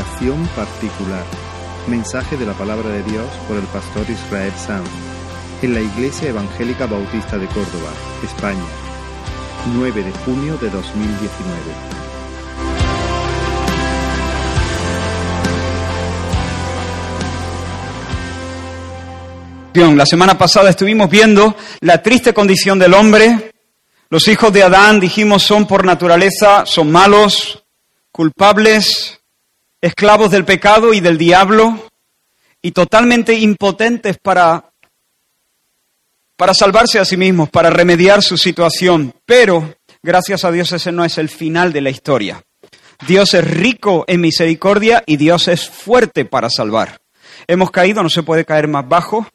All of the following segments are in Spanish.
Radiación particular. Mensaje de la palabra de Dios por el pastor Israel Sanz en la Iglesia Evangélica Bautista de Córdoba, España. 9 de junio de 2019. La semana pasada estuvimos viendo la triste condición del hombre. Los hijos de Adán, dijimos, son por naturaleza, son malos, culpables, esclavos del pecado y del diablo y totalmente impotentes para, para salvarse a sí mismos, para remediar su situación. Pero, gracias a Dios, ese no es el final de la historia. Dios es rico en misericordia y Dios es fuerte para salvar. Hemos caído, no se puede caer más bajo,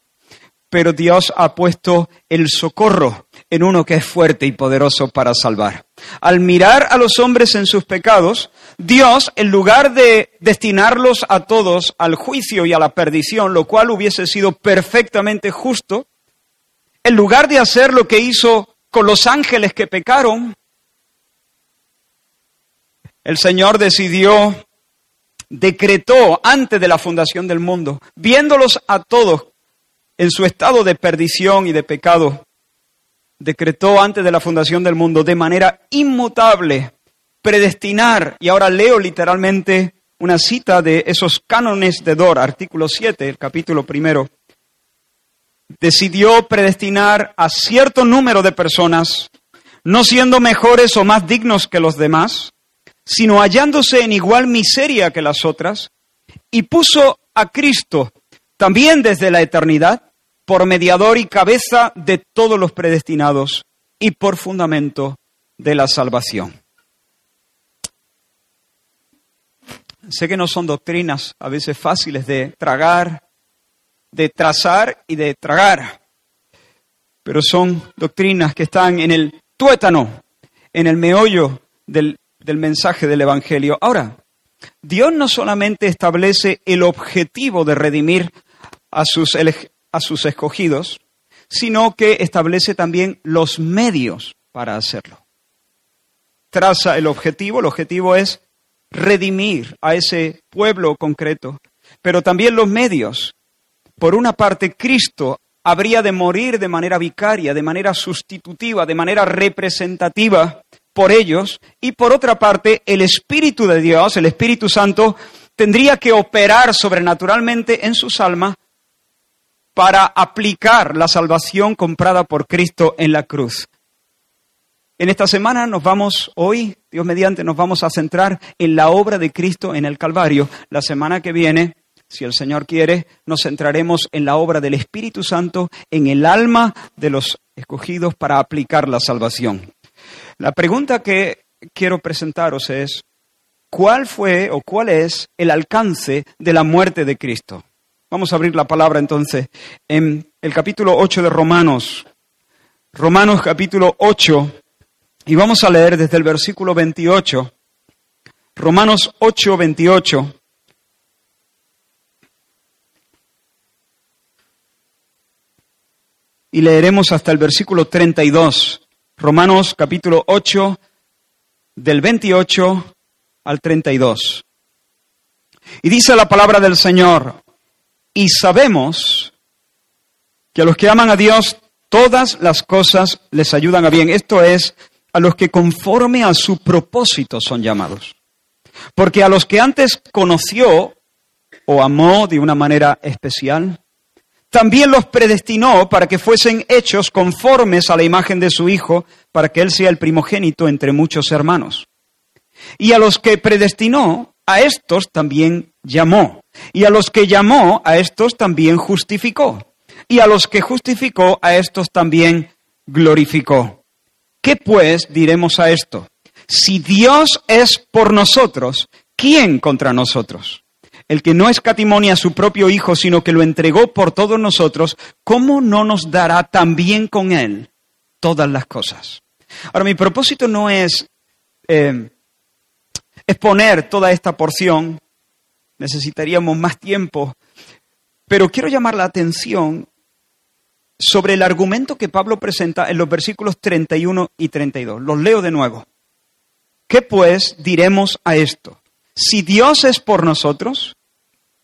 pero Dios ha puesto el socorro en uno que es fuerte y poderoso para salvar. Al mirar a los hombres en sus pecados, Dios, en lugar de destinarlos a todos al juicio y a la perdición, lo cual hubiese sido perfectamente justo, en lugar de hacer lo que hizo con los ángeles que pecaron, el Señor decidió, decretó antes de la fundación del mundo, viéndolos a todos en su estado de perdición y de pecado, decretó antes de la fundación del mundo de manera inmutable predestinar, y ahora leo literalmente una cita de esos cánones de Dor, artículo 7, el capítulo primero, decidió predestinar a cierto número de personas, no siendo mejores o más dignos que los demás, sino hallándose en igual miseria que las otras, y puso a Cristo también desde la eternidad por mediador y cabeza de todos los predestinados y por fundamento de la salvación. Sé que no son doctrinas a veces fáciles de tragar, de trazar y de tragar, pero son doctrinas que están en el tuétano, en el meollo del, del mensaje del Evangelio. Ahora, Dios no solamente establece el objetivo de redimir a sus, a sus escogidos, sino que establece también los medios para hacerlo. Traza el objetivo, el objetivo es redimir a ese pueblo concreto, pero también los medios. Por una parte, Cristo habría de morir de manera vicaria, de manera sustitutiva, de manera representativa por ellos, y por otra parte, el Espíritu de Dios, el Espíritu Santo, tendría que operar sobrenaturalmente en sus almas para aplicar la salvación comprada por Cristo en la cruz. En esta semana nos vamos, hoy, Dios mediante, nos vamos a centrar en la obra de Cristo en el Calvario. La semana que viene, si el Señor quiere, nos centraremos en la obra del Espíritu Santo en el alma de los escogidos para aplicar la salvación. La pregunta que quiero presentaros es, ¿cuál fue o cuál es el alcance de la muerte de Cristo? Vamos a abrir la palabra entonces en el capítulo 8 de Romanos. Romanos capítulo 8, y vamos a leer desde el versículo 28, Romanos 8, 28. Y leeremos hasta el versículo 32. Romanos capítulo 8, del 28 al 32. Y dice la palabra del Señor, y sabemos que a los que aman a Dios, todas las cosas les ayudan a bien. Esto es, a los que conforme a su propósito son llamados. Porque a los que antes conoció o amó de una manera especial, también los predestinó para que fuesen hechos conformes a la imagen de su Hijo, para que Él sea el primogénito entre muchos hermanos. Y a los que predestinó, a estos también llamó. Y a los que llamó, a estos también justificó. Y a los que justificó, a estos también glorificó. ¿Qué pues diremos a esto? Si Dios es por nosotros, ¿quién contra nosotros? El que no escatimonia a su propio Hijo, sino que lo entregó por todos nosotros, ¿cómo no nos dará también con Él todas las cosas? Ahora, mi propósito no es eh, exponer toda esta porción, necesitaríamos más tiempo, pero quiero llamar la atención sobre el argumento que Pablo presenta en los versículos 31 y 32. Los leo de nuevo. ¿Qué pues diremos a esto? si Dios es por nosotros,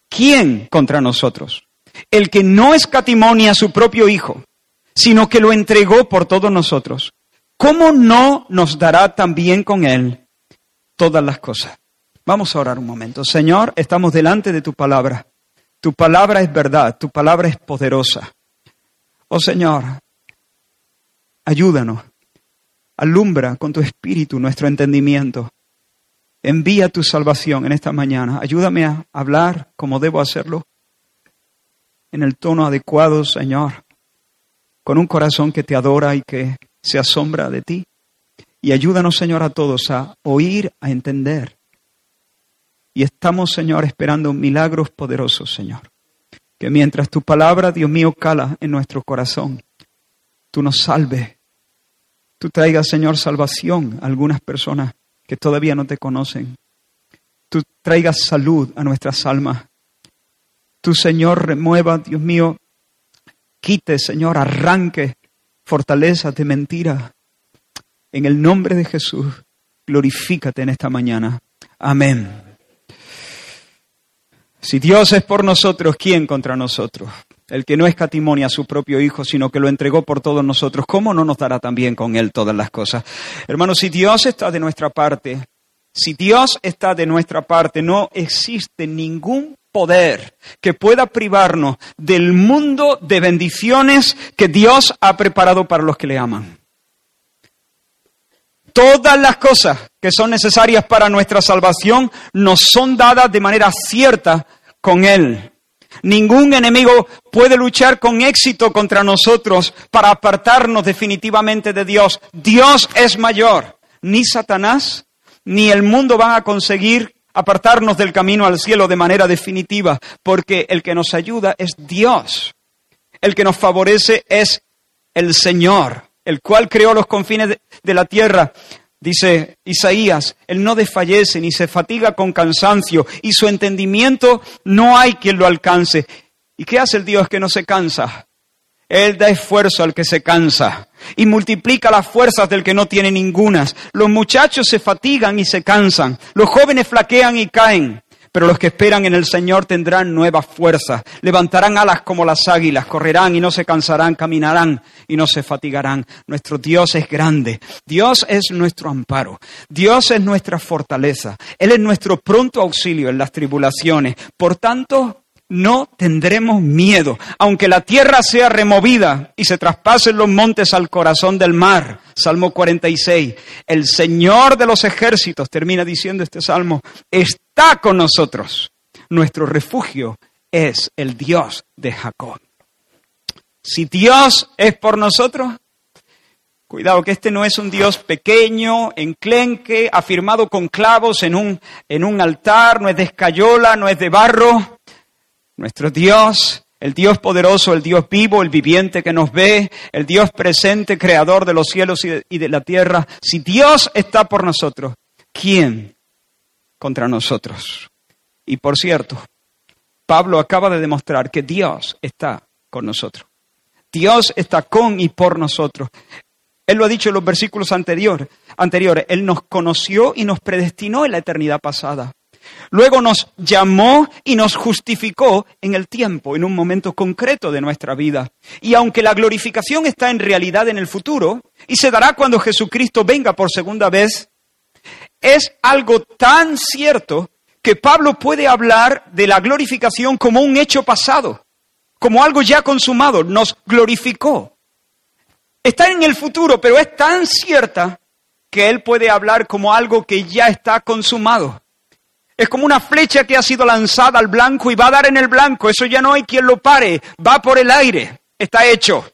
¿quién contra nosotros? El que no escatimonia a su propio Hijo, sino que lo entregó por todos nosotros, ¿cómo no nos dará también con Él todas las cosas? Vamos a orar un momento. Señor, estamos delante de tu palabra. Tu palabra es verdad, tu palabra es poderosa. Oh Señor, ayúdanos, alumbra con tu espíritu nuestro entendimiento. Envía tu salvación en esta mañana. Ayúdame a hablar como debo hacerlo, en el tono adecuado, Señor, con un corazón que te adora y que se asombra de ti. Y ayúdanos, Señor, a todos a oír, a entender. Y estamos, Señor, esperando milagros poderosos, Señor. Que mientras tu palabra, Dios mío, cala en nuestro corazón, tú nos salves. Tú traigas, Señor, salvación a algunas personas que todavía no te conocen. Tú traigas salud a nuestras almas. Tu Señor remueva, Dios mío, quite, Señor, arranque fortaleza de mentira. En el nombre de Jesús, glorifícate en esta mañana. Amén. Si Dios es por nosotros, ¿quién contra nosotros? El que no escatimonia a su propio Hijo, sino que lo entregó por todos nosotros, ¿cómo no nos dará también con Él todas las cosas? Hermanos, si Dios está de nuestra parte, si Dios está de nuestra parte, no existe ningún poder que pueda privarnos del mundo de bendiciones que Dios ha preparado para los que le aman. Todas las cosas que son necesarias para nuestra salvación nos son dadas de manera cierta con Él. Ningún enemigo puede luchar con éxito contra nosotros para apartarnos definitivamente de Dios. Dios es mayor. Ni Satanás ni el mundo van a conseguir apartarnos del camino al cielo de manera definitiva, porque el que nos ayuda es Dios. El que nos favorece es el Señor, el cual creó los confines de, la tierra. Dice Isaías, Él no desfallece ni se fatiga con cansancio y su entendimiento no hay quien lo alcance. ¿Y qué hace el Dios que no se cansa? Él da esfuerzo al que se cansa y multiplica las fuerzas del que no tiene ningunas. Los muchachos se fatigan y se cansan, los jóvenes flaquean y caen, pero los que esperan en el Señor tendrán nuevas fuerzas, levantarán alas como las águilas, correrán y no se cansarán, caminarán y no se fatigarán. Nuestro Dios es grande, Dios es nuestro amparo, Dios es nuestra fortaleza, Él es nuestro pronto auxilio en las tribulaciones. Por tanto, no tendremos miedo, aunque la tierra sea removida y se traspasen los montes al corazón del mar. Salmo 46. El Señor de los ejércitos, termina diciendo este salmo, está con nosotros. Nuestro refugio es el Dios de Jacob. Si Dios es por nosotros, Cuidado que este no es un Dios pequeño, enclenque, afirmado con clavos en un, en un altar, no es de escayola, no es de barro. Nuestro Dios, el Dios poderoso, el Dios vivo, el viviente que nos ve, el Dios presente, creador de los cielos y de, la tierra. Si Dios está por nosotros, ¿quién contra nosotros? Y por cierto, Pablo acaba de demostrar que Dios está con nosotros. Dios está con y por nosotros. Él lo ha dicho en los versículos anteriores. anteriores. Él nos conoció y nos predestinó en la eternidad pasada. Luego nos llamó y nos justificó en el tiempo, en un momento concreto de nuestra vida. Y aunque la glorificación está en realidad en el futuro, y se dará cuando Jesucristo venga por segunda vez, es algo tan cierto que Pablo puede hablar de la glorificación como un hecho pasado, como algo ya consumado, nos glorificó. Está en el futuro, pero es tan cierta que él puede hablar como algo que ya está consumado. Es como una flecha que ha sido lanzada al blanco y va a dar en el blanco. Eso ya no hay quien lo pare. Va por el aire. Está hecho.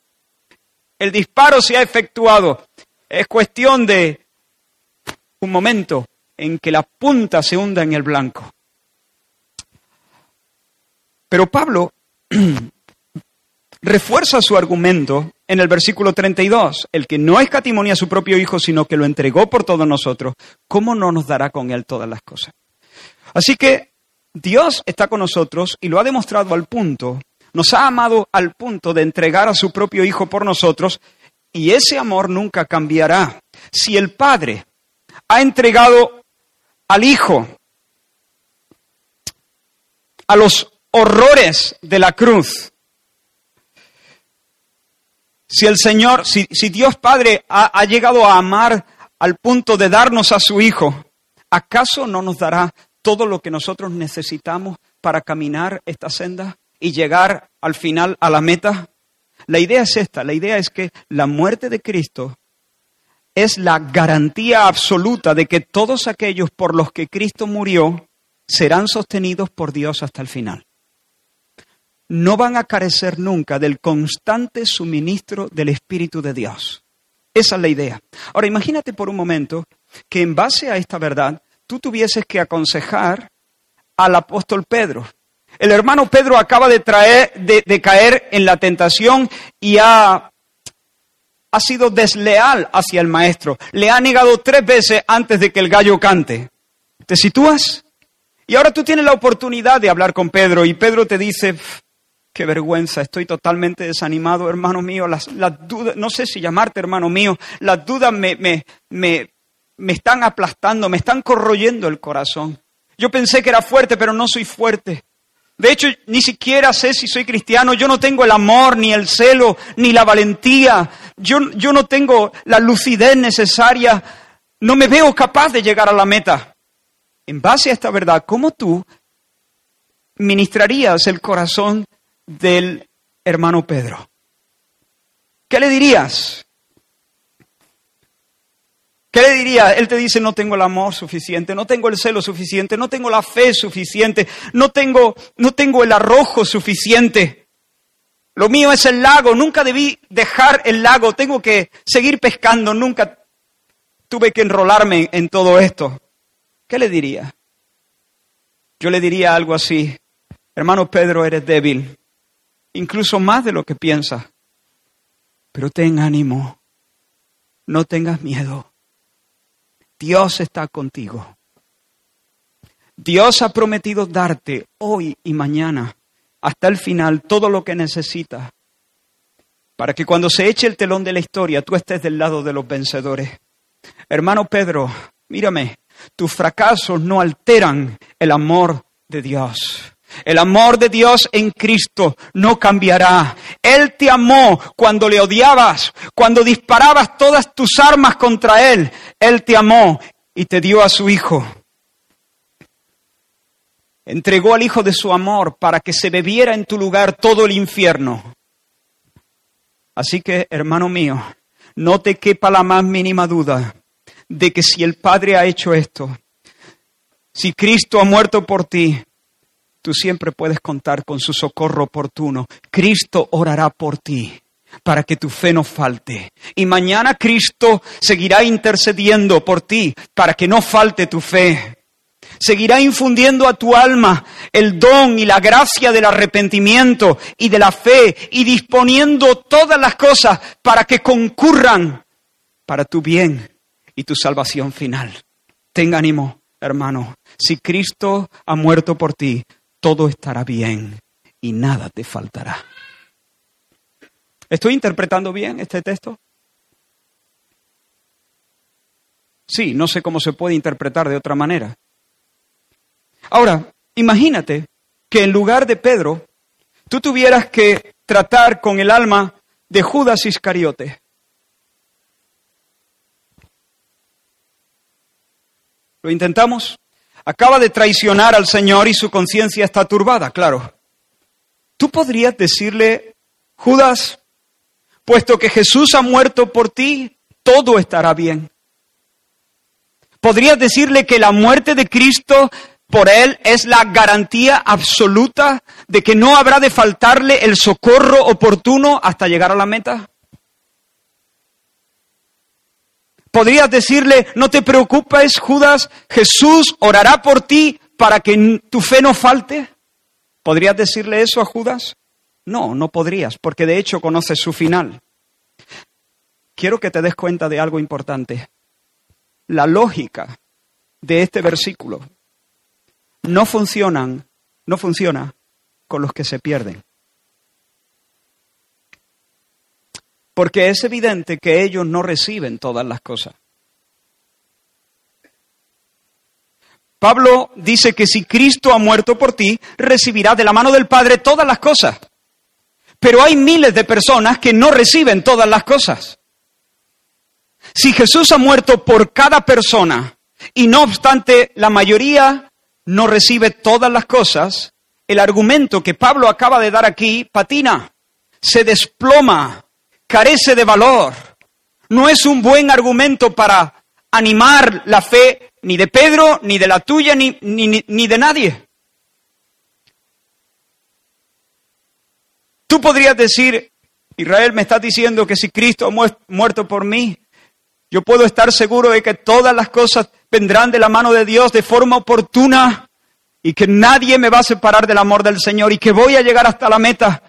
El disparo se ha efectuado. Es cuestión de un momento en que la punta se hunda en el blanco. Pero Pablo refuerza su argumento en el versículo 32. El que no escatimonia a su propio Hijo, sino que lo entregó por todos nosotros, ¿cómo no nos dará con él todas las cosas? Así que Dios está con nosotros y lo ha demostrado al punto, nos ha amado al punto de entregar a su propio Hijo por nosotros y ese amor nunca cambiará. Si el Padre ha entregado al Hijo a los horrores de la cruz. Si el Señor, si, Dios Padre ha, ha llegado a amar al punto de darnos a su Hijo, ¿acaso no nos dará todo lo que nosotros necesitamos para caminar esta senda y llegar al final a la meta? La idea es esta, la idea es que la muerte de Cristo es la garantía absoluta de que todos aquellos por los que Cristo murió serán sostenidos por Dios hasta el final no van a carecer nunca del constante suministro del Espíritu de Dios. Esa es la idea. Ahora imagínate por un momento que en base a esta verdad tú tuvieses que aconsejar al apóstol Pedro. El hermano Pedro acaba de, traer, de, caer en la tentación y ha, ha sido desleal hacia el maestro. Le ha negado tres veces antes de que el gallo cante. ¿Te sitúas? Y ahora tú tienes la oportunidad de hablar con Pedro y Pedro te dice, Qué vergüenza, estoy totalmente desanimado, hermano mío. Las, dudas, no sé si llamarte hermano mío, las dudas me, me, me, me están aplastando, me están corroyendo el corazón. Yo pensé que era fuerte, pero no soy fuerte. De hecho, ni siquiera sé si soy cristiano. Yo no tengo el amor, ni el celo, ni la valentía. Yo, yo no tengo la lucidez necesaria. No me veo capaz de llegar a la meta. En base a esta verdad, ¿cómo tú ministrarías el corazón del hermano Pedro. ¿Qué le dirías? ¿Qué le diría? Él te dice, no tengo el amor suficiente, no tengo el celo suficiente, no tengo la fe suficiente, no tengo, no tengo el arrojo suficiente. Lo mío es el lago, nunca debí dejar el lago, tengo que seguir pescando, nunca tuve que enrolarme en todo esto. ¿Qué le diría? Yo le diría algo así, hermano Pedro, eres débil, incluso más de lo que piensas. Pero ten ánimo, no tengas miedo. Dios está contigo. Dios ha prometido darte hoy y mañana, hasta el final, todo lo que necesitas, para que cuando se eche el telón de la historia, tú estés del lado de los vencedores. Hermano Pedro, mírame, tus fracasos no alteran el amor de Dios. El amor de Dios en Cristo no cambiará. Él te amó cuando le odiabas, cuando disparabas todas tus armas contra Él. Él te amó y te dio a su Hijo. Entregó al Hijo de su amor para que se bebiera en tu lugar todo el infierno. Así que, hermano mío, no te quepa la más mínima duda de que si el Padre ha hecho esto, si Cristo ha muerto por ti, tú siempre puedes contar con su socorro oportuno. Cristo orará por ti para que tu fe no falte. Y mañana Cristo seguirá intercediendo por ti para que no falte tu fe. Seguirá infundiendo a tu alma el don y la gracia del arrepentimiento y de la fe y disponiendo todas las cosas para que concurran para tu bien y tu salvación final. Ten ánimo, hermano. Si Cristo ha muerto por ti, todo estará bien y nada te faltará. ¿Estoy interpretando bien este texto? Sí, no sé cómo se puede interpretar de otra manera. Ahora, imagínate que en lugar de Pedro, tú tuvieras que tratar con el alma de Judas Iscariote. ¿Lo intentamos? acaba de traicionar al Señor y su conciencia está turbada, claro. Tú podrías decirle, Judas, puesto que Jesús ha muerto por ti, todo estará bien. Podrías decirle que la muerte de Cristo por él es la garantía absoluta de que no habrá de faltarle el socorro oportuno hasta llegar a la meta. Podrías decirle, no te preocupes, Judas, Jesús orará por ti para que tu fe no falte. ¿Podrías decirle eso a Judas? No, no podrías, porque de hecho conoces su final. Quiero que te des cuenta de algo importante. La lógica de este versículo no funcionan, no funciona con los que se pierden. porque es evidente que ellos no reciben todas las cosas. Pablo dice que si Cristo ha muerto por ti, recibirás de la mano del Padre todas las cosas. Pero hay miles de personas que no reciben todas las cosas. Si Jesús ha muerto por cada persona y no obstante la mayoría no recibe todas las cosas, el argumento que Pablo acaba de dar aquí patina, se desploma, carece de valor. No es un buen argumento para animar la fe ni de Pedro, ni de la tuya, ni, ni, ni de nadie. Tú podrías decir, Israel me está diciendo que si Cristo ha muerto por mí, yo puedo estar seguro de que todas las cosas vendrán de la mano de Dios de forma oportuna y que nadie me va a separar del amor del Señor y que voy a llegar hasta la meta.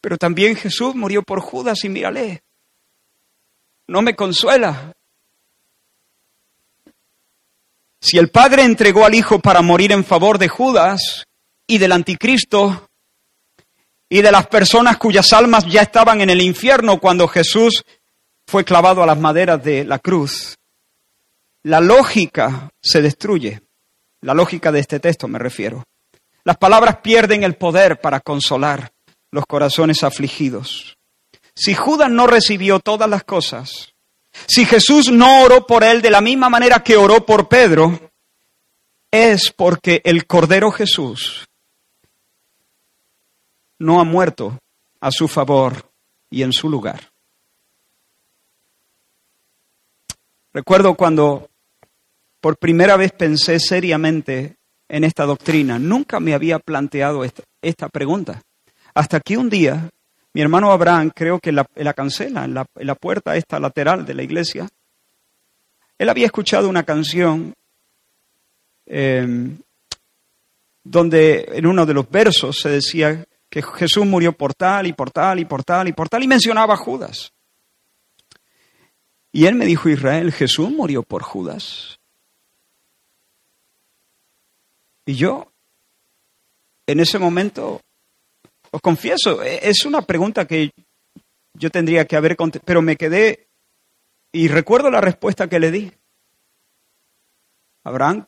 Pero también Jesús murió por Judas y mírale, no me consuela. Si el Padre entregó al Hijo para morir en favor de Judas y del anticristo y de las personas cuyas almas ya estaban en el infierno cuando Jesús fue clavado a las maderas de la cruz, la lógica se destruye. La lógica de este texto me refiero. Las palabras pierden el poder para consolar los corazones afligidos. Si Judas no recibió todas las cosas, si Jesús no oró por él de la misma manera que oró por Pedro, es porque el Cordero Jesús no ha muerto a su favor y en su lugar. Recuerdo cuando por primera vez pensé seriamente en esta doctrina. Nunca me había planteado esta, pregunta. Hasta que un día mi hermano Abraham, creo que en la, cancela, en la, puerta esta lateral de la iglesia, él había escuchado una canción em, donde en uno de los versos se decía que Jesús murió por tal y por tal y por tal y por tal y mencionaba a Judas. Y él me dijo, Israel, Jesús murió por Judas. Y yo, en ese momento, os confieso, e, es una pregunta que yo tendría que haber contestado, pero me quedé y recuerdo la respuesta que le di. Abraham,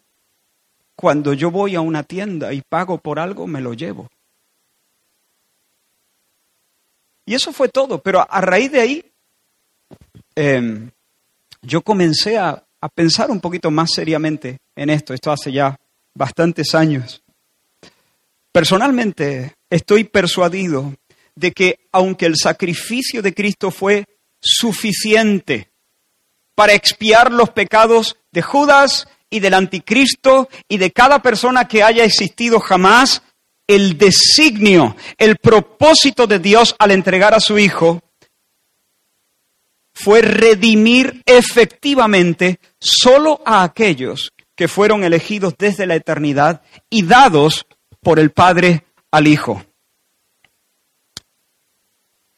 cuando yo voy a una tienda y pago por algo, me lo llevo. Y eso fue todo, pero a raíz de ahí, em, yo comencé a, pensar un poquito más seriamente en esto. Esto hace ya bastantes años. Personalmente estoy persuadido de que aunque el sacrificio de Cristo fue suficiente para expiar los pecados de Judas y del anticristo y de cada persona que haya existido jamás, el designio, el propósito de Dios al entregar a su Hijo fue redimir efectivamente solo a aquellos que fueron elegidos desde la eternidad y dados por el Padre al Hijo.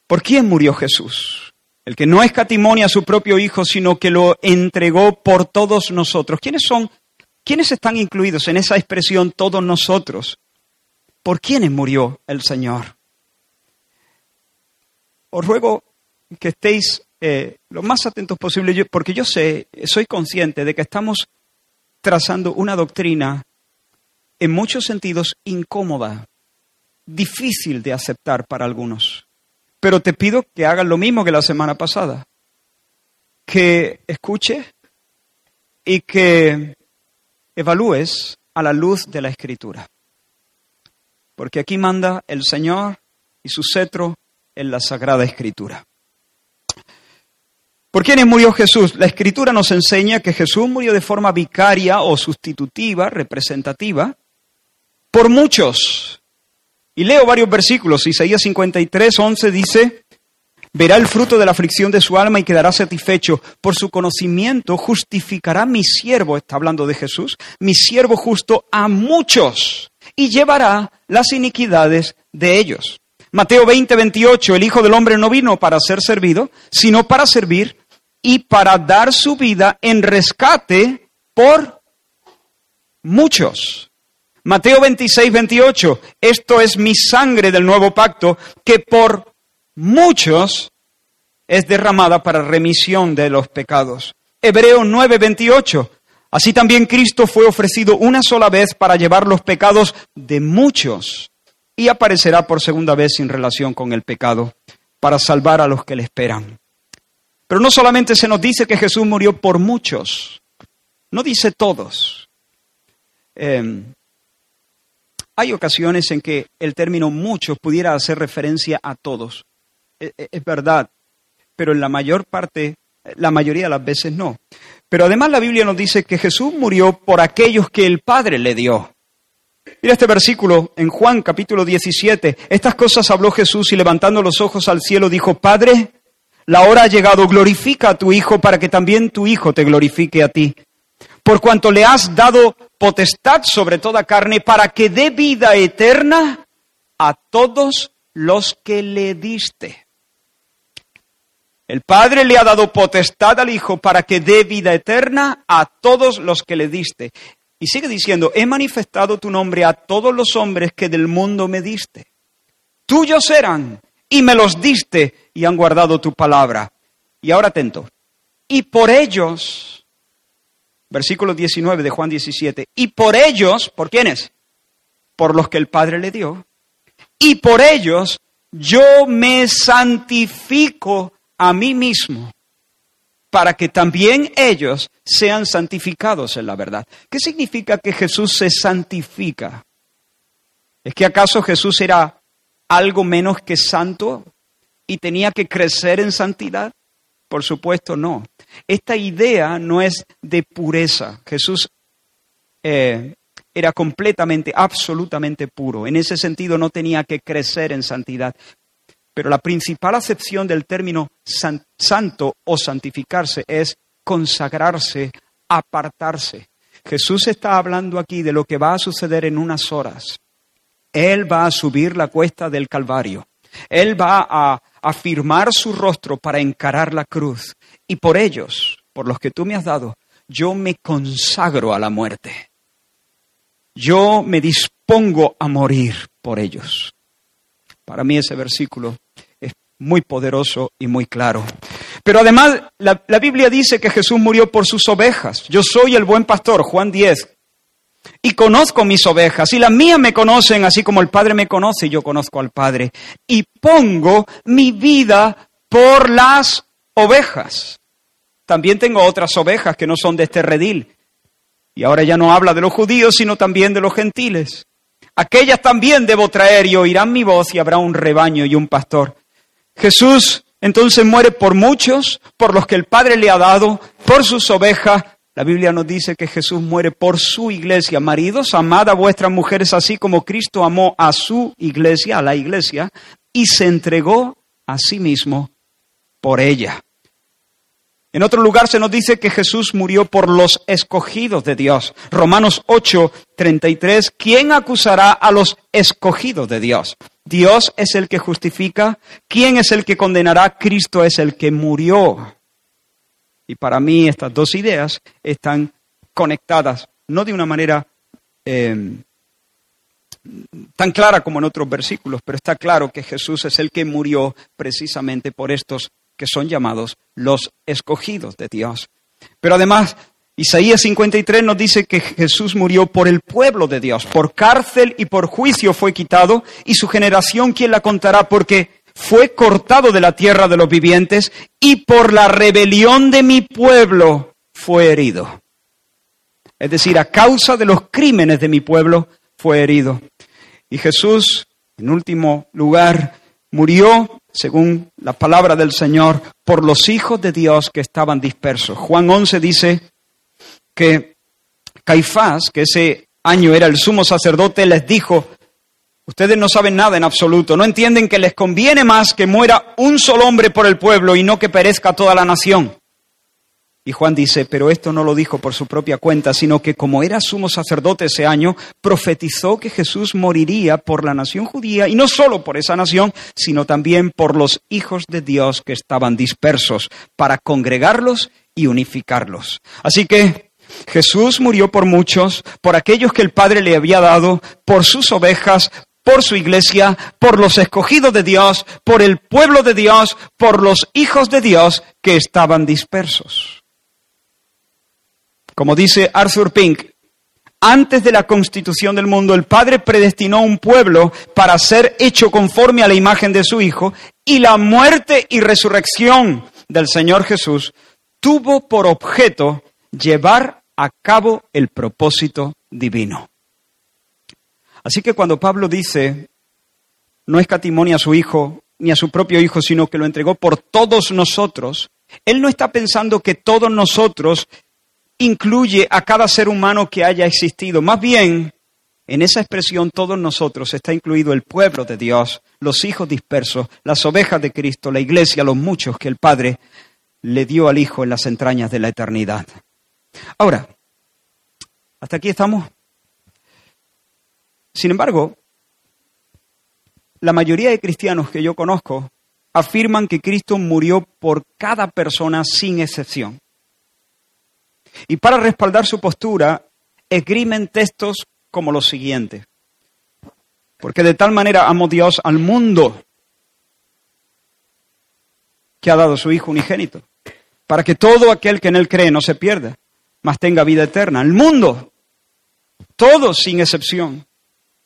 ¿Por quién murió Jesús? El que no escatimonia a su propio Hijo, sino que lo entregó por todos nosotros. ¿Quiénes son? ¿Quiénes están incluidos en esa expresión todos nosotros? ¿Por quiénes murió el Señor? Os ruego que estéis eh, lo más atentos posible, porque yo sé, soy consciente de que estamos trazando una doctrina en muchos sentidos incómoda, difícil de aceptar para algunos. Pero te pido que hagas lo mismo que la semana pasada, que escuches y que evalúes a la luz de la escritura. Porque aquí manda el Señor y su cetro en la sagrada escritura. ¿Por quiénes murió Jesús? La escritura nos enseña que Jesús murió de forma vicaria o sustitutiva, representativa, por muchos. Y leo varios versículos. Isaías 53, 11 dice, verá el fruto de la aflicción de su alma y quedará satisfecho. Por su conocimiento justificará mi siervo, está hablando de Jesús, mi siervo justo a muchos y llevará las iniquidades de ellos. Mateo 20, 28, el Hijo del Hombre no vino para ser servido, sino para servir y para dar su vida en rescate por muchos. Mateo 26, 28, esto es mi sangre del nuevo pacto, que por muchos es derramada para remisión de los pecados. Hebreo 9, 28, Así también Cristo fue ofrecido una sola vez para llevar los pecados de muchos y aparecerá por segunda vez sin relación con el pecado para salvar a los que le esperan. Pero no solamente se nos dice que Jesús murió por muchos, no dice todos. Em, hay ocasiones en que el término muchos pudiera hacer referencia a todos. E, e, es verdad, pero en la mayor parte, la mayoría de las veces no. Pero además la Biblia nos dice que Jesús murió por aquellos que el Padre le dio. Mira este versículo en Juan capítulo 17. Estas cosas habló Jesús y levantando los ojos al cielo dijo, Padre, la hora ha llegado, glorifica a tu Hijo para que también tu Hijo te glorifique a ti. Por cuanto le has dado potestad sobre toda carne para que dé vida eterna a todos los que le diste. El Padre le ha dado potestad al Hijo para que dé vida eterna a todos los que le diste. Y sigue diciendo, he manifestado tu nombre a todos los hombres que del mundo me diste. Tuyos eran y me los diste y han guardado tu palabra. Y ahora atento. Y por ellos, versículo 19 de Juan 17, y por ellos, ¿por quiénes? Por los que el Padre le dio. Y por ellos yo me santifico a mí mismo para que también ellos sean santificados en la verdad. ¿Qué significa que Jesús se santifica? ¿Es que acaso Jesús era algo menos que santo y tenía que crecer en santidad? Por supuesto no. Esta idea no es de pureza. Jesús eh, era completamente, absolutamente puro. En ese sentido no tenía que crecer en santidad. Pero la principal acepción del término santo o santificarse es consagrarse, apartarse. Jesús está hablando aquí de lo que va a suceder en unas horas. Él va a subir la cuesta del Calvario. Él va a afirmar su rostro para encarar la cruz. Y por ellos, por los que tú me has dado, yo me consagro a la muerte. Yo me dispongo a morir por ellos. Para mí ese versículo es muy poderoso y muy claro. Pero además la, Biblia dice que Jesús murió por sus ovejas. Yo soy el buen pastor, Juan 10. Y conozco mis ovejas, y las mías me conocen, así como el Padre me conoce, y yo conozco al Padre. Y pongo mi vida por las ovejas. También tengo otras ovejas que no son de este redil. Y ahora ya no habla de los judíos, sino también de los gentiles. Aquellas también debo traer y oirán mi voz y habrá un rebaño y un pastor. Jesús entonces muere por muchos, por los que el Padre le ha dado, por sus ovejas. La Biblia nos dice que Jesús muere por su iglesia. Maridos, amad a vuestras mujeres así como Cristo amó a su iglesia, a la iglesia, y se entregó a sí mismo por ella. En otro lugar se nos dice que Jesús murió por los escogidos de Dios. Romanos 8, 33. ¿Quién acusará a los escogidos de Dios? Dios es el que justifica. ¿Quién es el que condenará? Cristo es el que murió. Y para mí estas dos ideas están conectadas, no de una manera eh, tan clara como en otros versículos, pero está claro que Jesús es el que murió precisamente por estos que son llamados los escogidos de Dios. Pero además, Isaías 53 nos dice que Jesús murió por el pueblo de Dios, por cárcel y por juicio fue quitado, y su generación, ¿quién la contará? Porque fue cortado de la tierra de los vivientes, y por la rebelión de mi pueblo fue herido. Es decir, a causa de los crímenes de mi pueblo fue herido. Y Jesús, en último lugar, murió según la palabra del Señor, por los hijos de Dios que estaban dispersos. Juan 11 dice que Caifás, que ese año era el sumo sacerdote, les dijo, ustedes no saben nada en absoluto, no entienden que les conviene más que muera un solo hombre por el pueblo y no que perezca toda la nación. Y Juan dice, pero esto no lo dijo por su propia cuenta, sino que como era sumo sacerdote ese año, profetizó que Jesús moriría por la nación judía, y no solo por esa nación, sino también por los hijos de Dios que estaban dispersos, para congregarlos y unificarlos. Así que Jesús murió por muchos, por aquellos que el Padre le había dado, por sus ovejas, por su iglesia, por los escogidos de Dios, por el pueblo de Dios, por los hijos de Dios que estaban dispersos. Como dice Arthur Pink, antes de la constitución del mundo, el Padre predestinó un pueblo para ser hecho conforme a la imagen de su Hijo y la muerte y resurrección del Señor Jesús tuvo por objeto llevar a cabo el propósito divino. Así que cuando Pablo dice, no escatimonia a su Hijo ni a su propio Hijo, sino que lo entregó por todos nosotros, él no está pensando que todos nosotros incluye a cada ser humano que haya existido. Más bien, en esa expresión todos nosotros está incluido el pueblo de Dios, los hijos dispersos, las ovejas de Cristo, la iglesia, los muchos que el Padre le dio al Hijo en las entrañas de la eternidad. Ahora, hasta aquí estamos. Sin embargo, la mayoría de cristianos que yo conozco afirman que Cristo murió por cada persona sin excepción. Y para respaldar su postura, esgrimen textos como los siguientes. Porque de tal manera amó Dios al mundo que ha dado su Hijo unigénito, para que todo aquel que en él cree no se pierda, mas tenga vida eterna. El mundo, todos sin excepción.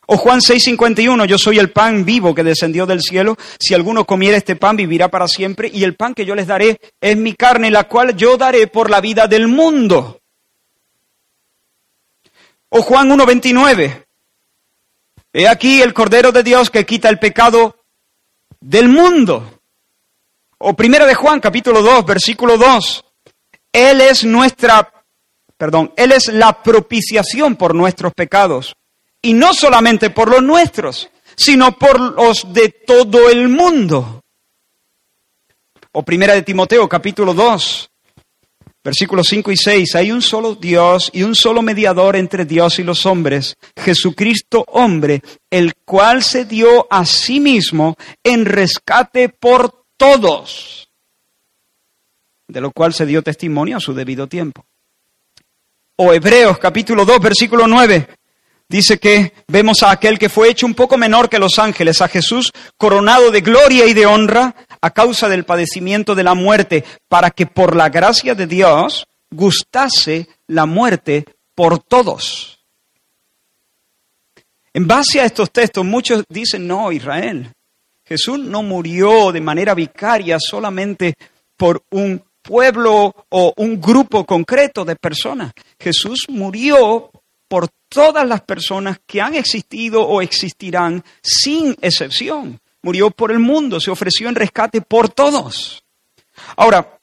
O Juan 6:51, yo soy el pan vivo que descendió del cielo, si alguno comiera este pan vivirá para siempre, y el pan que yo les daré es mi carne, la cual yo daré por la vida del mundo. O Juan 1:29, he aquí el Cordero de Dios que quita el pecado del mundo. O primera de Juan capítulo 2, versículo 2, Él es nuestra, perdón, Él es la propiciación por nuestros pecados y no solamente por los nuestros, sino por los de todo el mundo. O primera de Timoteo, capítulo 2, versículos 5 y 6. Hay un solo Dios y un solo mediador entre Dios y los hombres, Jesucristo hombre, el cual se dio a sí mismo en rescate por todos, de lo cual se dio testimonio a su debido tiempo. O Hebreos capítulo 2, versículo 9 dice que vemos a aquel que fue hecho un poco menor que los ángeles, a Jesús coronado de gloria y de honra a causa del padecimiento de la muerte, para que por la gracia de Dios gustase la muerte por todos. En base a estos textos, muchos dicen, no, Israel, Jesús no murió de manera vicaria solamente por un pueblo o un grupo concreto de personas. Jesús murió por todas las personas que han existido o existirán sin excepción. Murió por el mundo, se ofreció en rescate por todos. Ahora,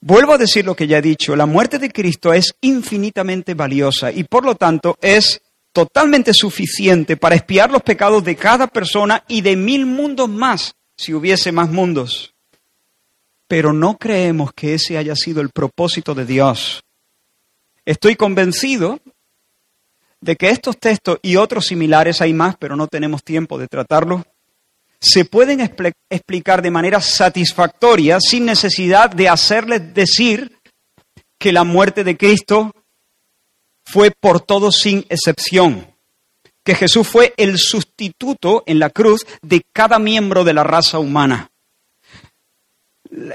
vuelvo a decir lo que ya he dicho, la muerte de Cristo es infinitamente valiosa y por lo tanto es totalmente suficiente para espiar los pecados de cada persona y de mil mundos más, si hubiese más mundos. Pero no creemos que ese haya sido el propósito de Dios Estoy convencido de que estos textos y otros similares, hay más, pero no tenemos tiempo de tratarlos, se pueden explicar de manera satisfactoria sin necesidad de hacerles decir que la muerte de Cristo fue por todos sin excepción, que Jesús fue el sustituto en la cruz de cada miembro de la raza humana.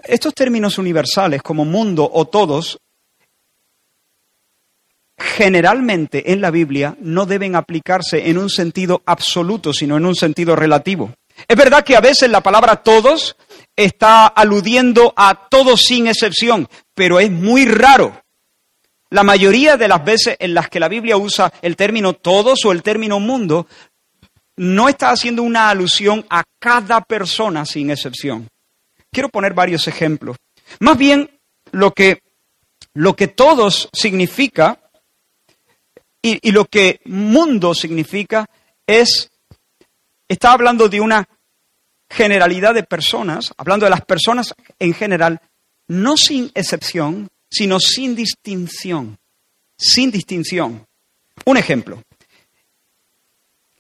Estos términos universales como mundo o todos generalmente en la Biblia no deben aplicarse en un sentido absoluto, sino en un sentido relativo. Es verdad que a veces la palabra todos está aludiendo a todos sin excepción, pero es muy raro. La mayoría de las veces en las que la Biblia usa el término todos o el término mundo, no está haciendo una alusión a cada persona sin excepción. Quiero poner varios ejemplos. Más bien, lo que, lo que todos significa y, lo que mundo significa es, está hablando de una generalidad de personas, hablando de las personas en general, no sin excepción, sino sin distinción. Sin distinción. Un ejemplo.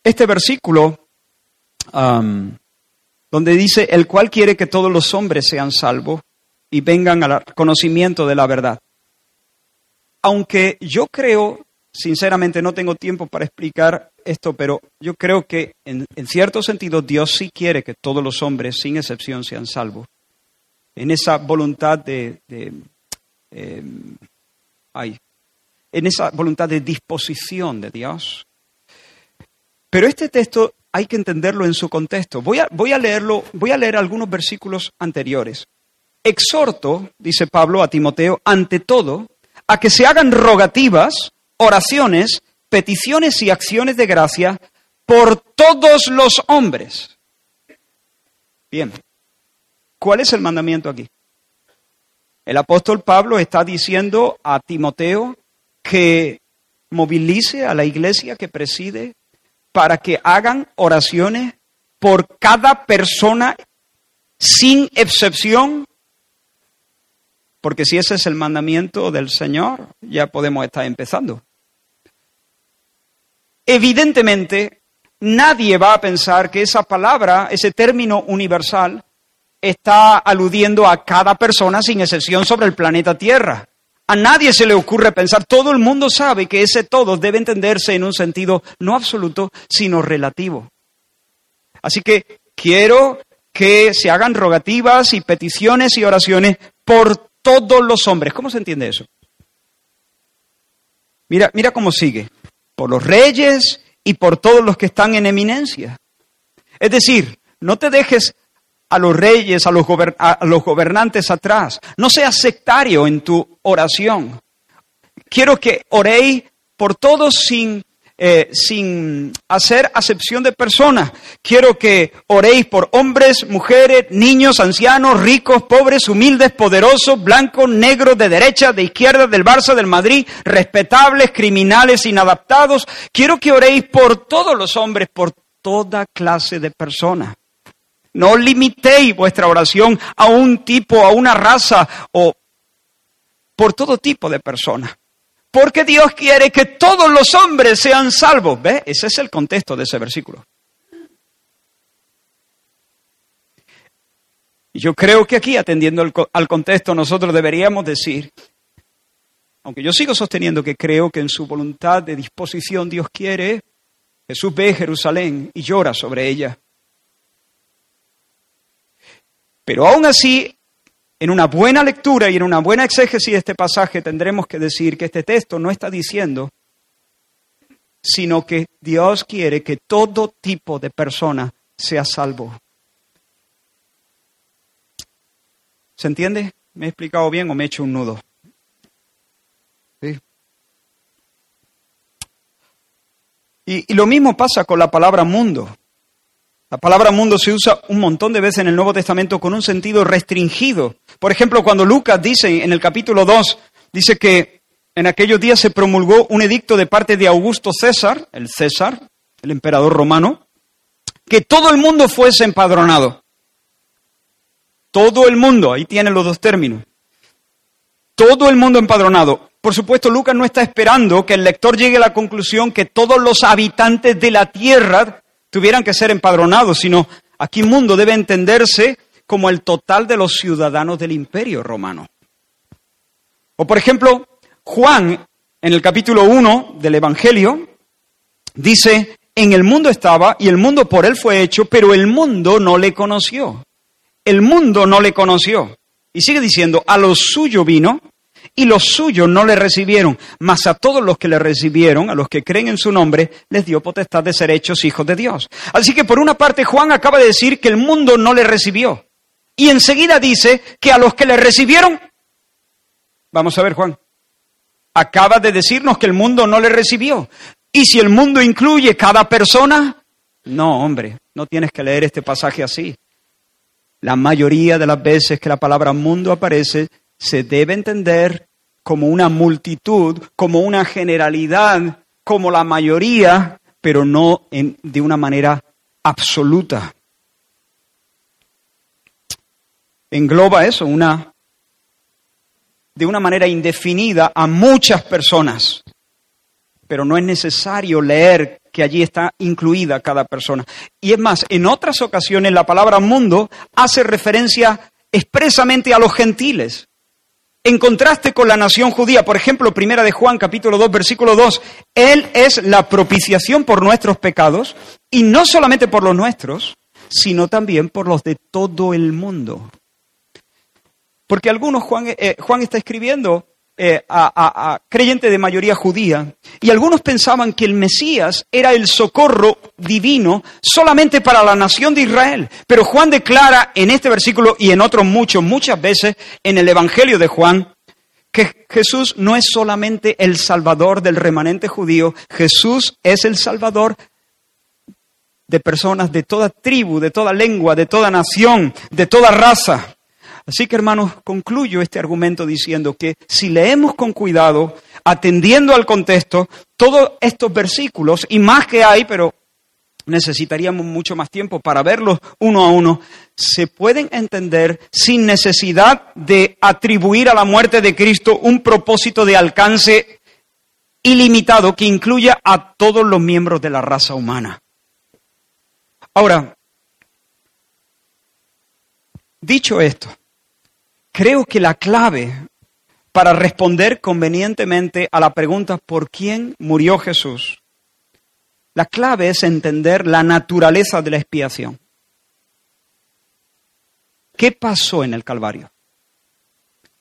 Este versículo, donde dice, el cual quiere que todos los hombres sean salvos y vengan al conocimiento de la verdad. Aunque yo creo Sinceramente no tengo tiempo para explicar esto, pero yo creo que en, cierto sentido Dios sí quiere que todos los hombres, sin excepción, sean salvos. En esa voluntad de, eh, hay, en esa voluntad de disposición de Dios. Pero este texto hay que entenderlo en su contexto. Voy a leerlo, voy a leer algunos versículos anteriores. Exhorto, dice Pablo a Timoteo, ante todo, a que se hagan rogativas, oraciones, peticiones y acciones de gracia por todos los hombres. Bien, ¿cuál es el mandamiento aquí? El apóstol Pablo está diciendo a Timoteo que movilice a la iglesia que preside para que hagan oraciones por cada persona sin excepción. Porque si ese es el mandamiento del Señor, ya podemos estar empezando. Evidentemente, nadie va a pensar que esa palabra, ese término universal, está aludiendo a cada persona sin excepción sobre el planeta Tierra. A nadie se le ocurre pensar, todo el mundo sabe que ese todo debe entenderse en un sentido no absoluto, sino relativo. Así que quiero que se hagan rogativas y peticiones y oraciones por todos los hombres. ¿Cómo se entiende eso? Mira, mira cómo sigue. Por los reyes y por todos los que están en eminencia. Es decir, no te dejes a los reyes, a los, gobernantes atrás. No seas sectario en tu oración. Quiero que oréis por todos sin, eh, sin hacer acepción de personas. Quiero que oréis por hombres, mujeres, niños, ancianos, ricos, pobres, humildes, poderosos, blancos, negros, de derecha, de izquierda, del Barça, del Madrid, respetables, criminales, inadaptados. Quiero que oréis por todos los hombres, por toda clase de personas. No limitéis vuestra oración a un tipo, a una raza o por todo tipo de personas. Porque Dios quiere que todos los hombres sean salvos. ¿Ve? Ese es el contexto de ese versículo. Y yo creo que aquí, atendiendo al contexto, nosotros deberíamos decir, aunque yo sigo sosteniendo que creo que en su voluntad de disposición Dios quiere, Jesús ve Jerusalén y llora sobre ella. Pero aún así, en una buena lectura y en una buena exégesis de este pasaje tendremos que decir que este texto no está diciendo, sino que Dios quiere que todo tipo de persona sea salvo. ¿Se entiende? ¿Me he explicado bien o me he hecho un nudo? Y, y lo mismo pasa con la palabra mundo. La palabra mundo se usa un montón de veces en el Nuevo Testamento con un sentido restringido. Por ejemplo, cuando Lucas dice en el capítulo 2, dice que en aquellos días se promulgó un edicto de parte de Augusto César, el César, el emperador romano, que todo el mundo fuese empadronado. Todo el mundo, ahí tienen los dos términos. Todo el mundo empadronado. Por supuesto, Lucas no está esperando que el lector llegue a la conclusión que todos los habitantes de la tierra tuvieran que ser empadronados, sino aquí mundo debe entenderse como el total de los ciudadanos del imperio romano. O por ejemplo, Juan, en el capítulo 1 del Evangelio, dice, en el mundo estaba y el mundo por él fue hecho, pero el mundo no le conoció. El mundo no le conoció. Y sigue diciendo, a lo suyo vino y los suyos no le recibieron, mas a todos los que le recibieron, a los que creen en su nombre, les dio potestad de ser hechos hijos de Dios. Así que por una parte Juan acaba de decir que el mundo no le recibió. Y enseguida dice que a los que le recibieron, vamos a ver Juan, acaba de decirnos que el mundo no le recibió. Y si el mundo incluye cada persona, no, hombre, no tienes que leer este pasaje así. La mayoría de las veces que la palabra mundo aparece, se debe entender como una multitud, como una generalidad, como la mayoría, pero no de una manera absoluta. Engloba eso, una, de una manera indefinida a muchas personas, pero no es necesario leer que allí está incluida cada persona. Y es más, en otras ocasiones la palabra mundo hace referencia expresamente a los gentiles en contraste con la nación judía. Por ejemplo, primera de Juan, capítulo 2, versículo 2, Él es la propiciación por nuestros pecados, y no solamente por los nuestros, sino también por los de todo el mundo. Porque algunos, Juan, eh, Juan está escribiendo eh, a, a, creyentes de mayoría judía, y algunos pensaban que el Mesías era el socorro divino solamente para la nación de Israel. Pero Juan declara en este versículo y en otros muchos, muchas veces en el Evangelio de Juan, que Jesús no es solamente el salvador del remanente judío, Jesús es el salvador de personas de toda tribu, de toda lengua, de toda nación, de toda raza. Así que hermanos, concluyo este argumento diciendo que si leemos con cuidado, atendiendo al contexto, todos estos versículos, y más que hay, pero necesitaríamos mucho más tiempo para verlos uno a uno, se pueden entender sin necesidad de atribuir a la muerte de Cristo un propósito de alcance ilimitado que incluya a todos los miembros de la raza humana. Ahora, dicho esto, Creo que la clave para responder convenientemente a la pregunta ¿por quién murió Jesús? La clave es entender la naturaleza de la expiación. ¿Qué pasó en el Calvario?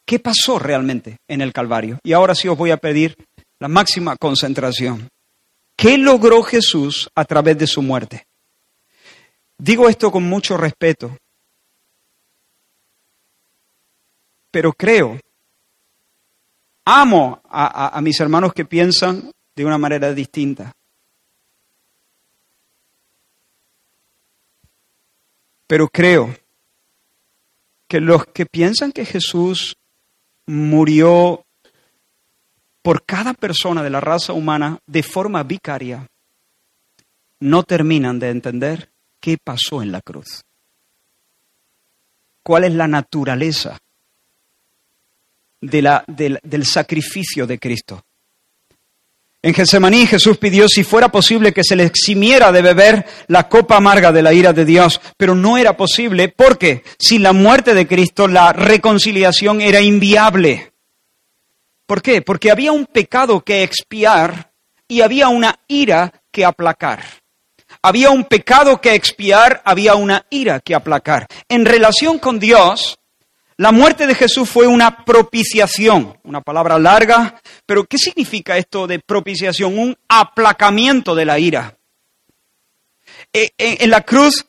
¿Qué pasó realmente en el Calvario? Y ahora sí os voy a pedir la máxima concentración. ¿Qué logró Jesús a través de su muerte? Digo esto con mucho respeto, pero creo. Amo a, mis hermanos que piensan de una manera distinta. Pero creo que los que piensan que Jesús murió por cada persona de la raza humana de forma vicaria, no terminan de entender qué pasó en la cruz. ¿Cuál es la naturaleza del sacrificio de Cristo. En Getsemaní Jesús pidió si fuera posible que se le eximiera de beber la copa amarga de la ira de Dios, pero no era posible porque sin la muerte de Cristo la reconciliación era inviable. ¿Por qué? Porque había un pecado que expiar y había una ira que aplacar. Había un pecado que expiar, había una ira que aplacar. En relación con Dios, la muerte de Jesús fue una propiciación, una palabra larga, pero ¿qué significa esto de propiciación? Un aplacamiento de la ira. E, e, en la cruz,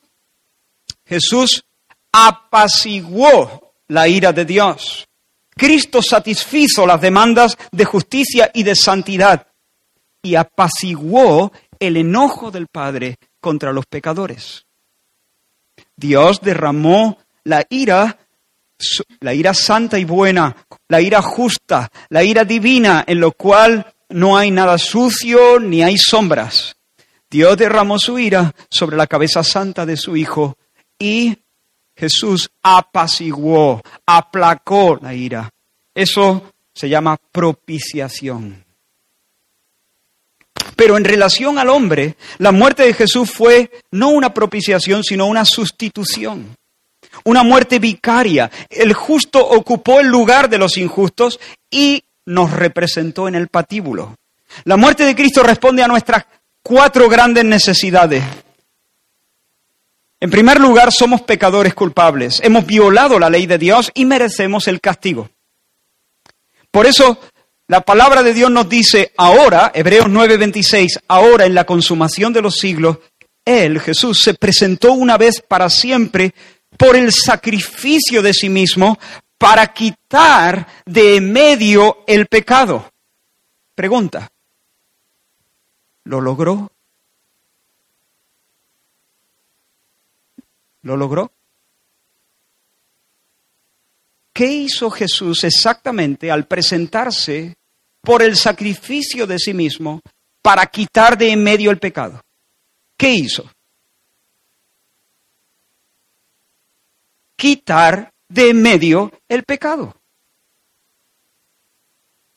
Jesús apaciguó la ira de Dios. Cristo satisfizo las demandas de justicia y de santidad y apaciguó el enojo del Padre contra los pecadores. Dios derramó la ira la ira santa y buena, la ira justa, la ira divina, en lo cual no hay nada sucio ni hay sombras. Dios derramó su ira sobre la cabeza santa de su Hijo y Jesús apaciguó, aplacó la ira. Eso se llama propiciación. Pero en relación al hombre, la muerte de Jesús fue no una propiciación, sino una sustitución una muerte vicaria. El justo ocupó el lugar de los injustos y nos representó en el patíbulo. La muerte de Cristo responde a nuestras cuatro grandes necesidades. En primer lugar, somos pecadores culpables. Hemos violado la ley de Dios y merecemos el castigo. Por eso, la palabra de Dios nos dice ahora, Hebreos 9:26, ahora en la consumación de los siglos, Él, Jesús, se presentó una vez para siempre por el sacrificio de sí mismo para quitar de medio el pecado. Pregunta, ¿lo logró? ¿Lo logró? ¿Qué hizo Jesús exactamente al presentarse por el sacrificio de sí mismo para quitar de en medio el pecado? ¿Qué hizo? Quitar de medio el pecado.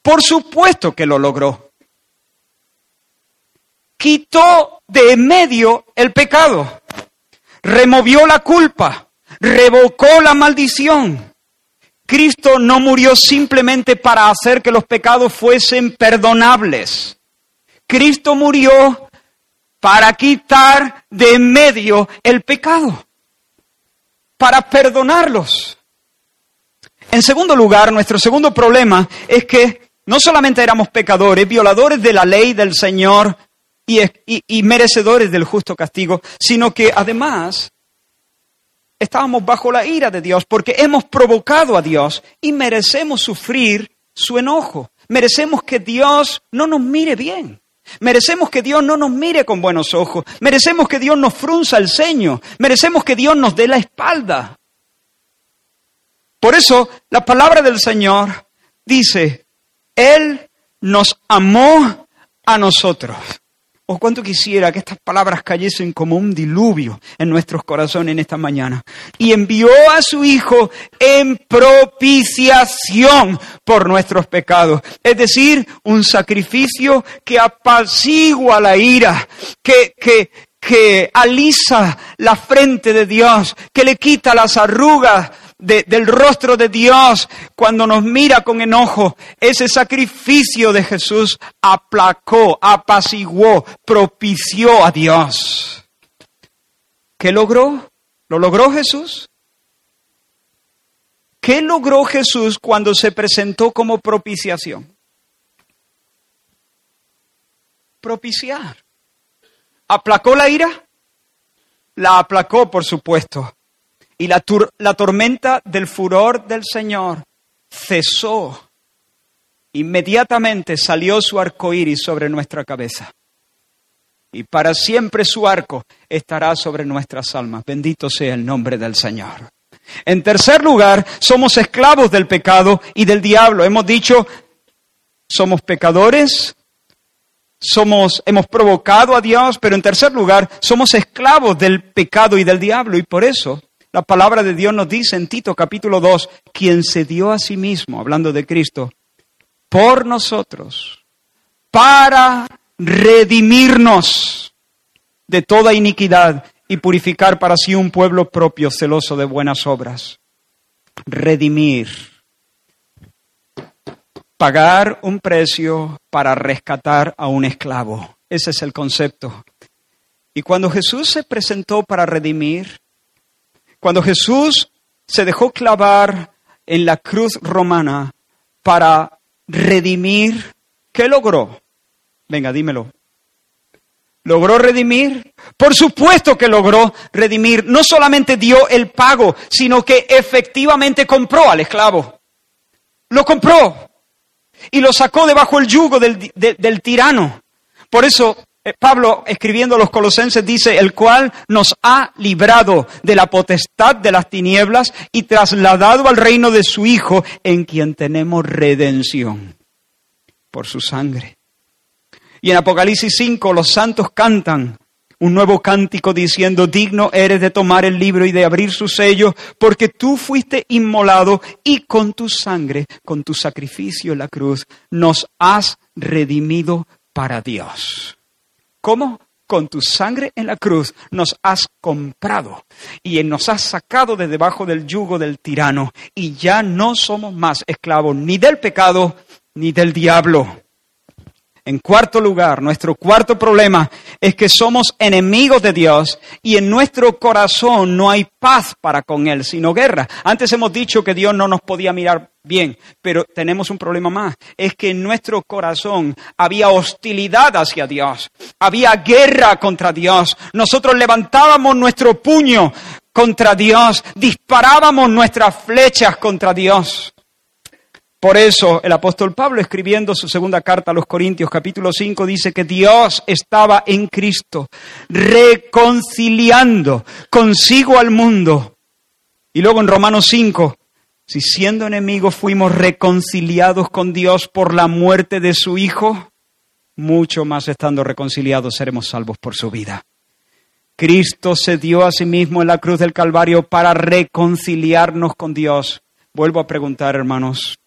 Por supuesto que lo logró. Quitó de medio el pecado. Removió la culpa. Revocó la maldición. Cristo no murió simplemente para hacer que los pecados fuesen perdonables. Cristo murió para quitar de medio el pecado para perdonarlos. En segundo lugar, nuestro segundo problema es que no solamente éramos pecadores, violadores de la ley del Señor y, y merecedores del justo castigo, sino que además estábamos bajo la ira de Dios porque hemos provocado a Dios y merecemos sufrir su enojo. Merecemos que Dios no nos mire bien. Merecemos que Dios no nos mire con buenos ojos. Merecemos que Dios nos frunza el ceño. Merecemos que Dios nos dé la espalda. Por eso la palabra del Señor dice, Él nos amó a nosotros. O cuánto quisiera que estas palabras cayesen como un diluvio en nuestros corazones en esta mañana. Y envió a su Hijo en propiciación por nuestros pecados. Es decir, un sacrificio que apacigua la ira, que, que, que alisa la frente de Dios, que le quita las arrugas del rostro de Dios cuando nos mira con enojo. Ese sacrificio de Jesús aplacó, apaciguó, propició a Dios. ¿Qué logró? ¿Lo logró Jesús? ¿Qué logró Jesús cuando se presentó como propiciación? Propiciar. ¿Aplacó la ira? La aplacó, por supuesto y la, la tormenta del furor del Señor cesó. Inmediatamente salió su arco iris sobre nuestra cabeza. Y para siempre su arco estará sobre nuestras almas. Bendito sea el nombre del Señor. En tercer lugar, somos esclavos del pecado y del diablo. Hemos dicho, somos pecadores, somos, hemos provocado a Dios, pero en tercer lugar, somos esclavos del pecado y del diablo. Y por eso la palabra de Dios nos dice en Tito capítulo 2, quien se dio a sí mismo, hablando de Cristo, por nosotros, para redimirnos de toda iniquidad y purificar para sí un pueblo propio celoso de buenas obras. Redimir. Pagar un precio para rescatar a un esclavo. Ese es el concepto. Y cuando Jesús se presentó para redimir, cuando Jesús se dejó clavar en la cruz romana para redimir, ¿qué logró? Venga, dímelo. ¿Logró redimir? Por supuesto que logró redimir. No solamente dio el pago, sino que efectivamente compró al esclavo. Lo compró y lo sacó debajo el yugo del, del tirano. Por eso Pablo, escribiendo a los colosenses, dice, el cual nos ha librado de la potestad de las tinieblas y trasladado al reino de su Hijo, en quien tenemos redención por su sangre. Y en Apocalipsis 5 los santos cantan un nuevo cántico diciendo, digno eres de tomar el libro y de abrir su sello, porque tú fuiste inmolado y con tu sangre, con tu sacrificio en la cruz, nos has redimido para Dios. ¿Cómo? Con tu sangre en la cruz nos has comprado y nos has sacado de debajo del yugo del tirano y ya no somos más esclavos ni del pecado ni del diablo. En cuarto lugar, nuestro cuarto problema es que somos enemigos de Dios y en nuestro corazón no hay paz para con Él, sino guerra. Antes hemos dicho que Dios no nos podía mirar bien, pero tenemos un problema más. Es que en nuestro corazón había hostilidad hacia Dios, había guerra contra Dios. Nosotros levantábamos nuestro puño contra Dios, disparábamos nuestras flechas contra Dios. Por eso el apóstol Pablo, escribiendo su segunda carta a los Corintios capítulo 5, dice que Dios estaba en Cristo, reconciliando consigo al mundo. Y luego en Romanos 5, si siendo enemigos fuimos reconciliados con Dios por la muerte de su Hijo, mucho más estando reconciliados seremos salvos por su vida. Cristo se dio a sí mismo en la cruz del Calvario para reconciliarnos con Dios. Vuelvo a preguntar, hermanos,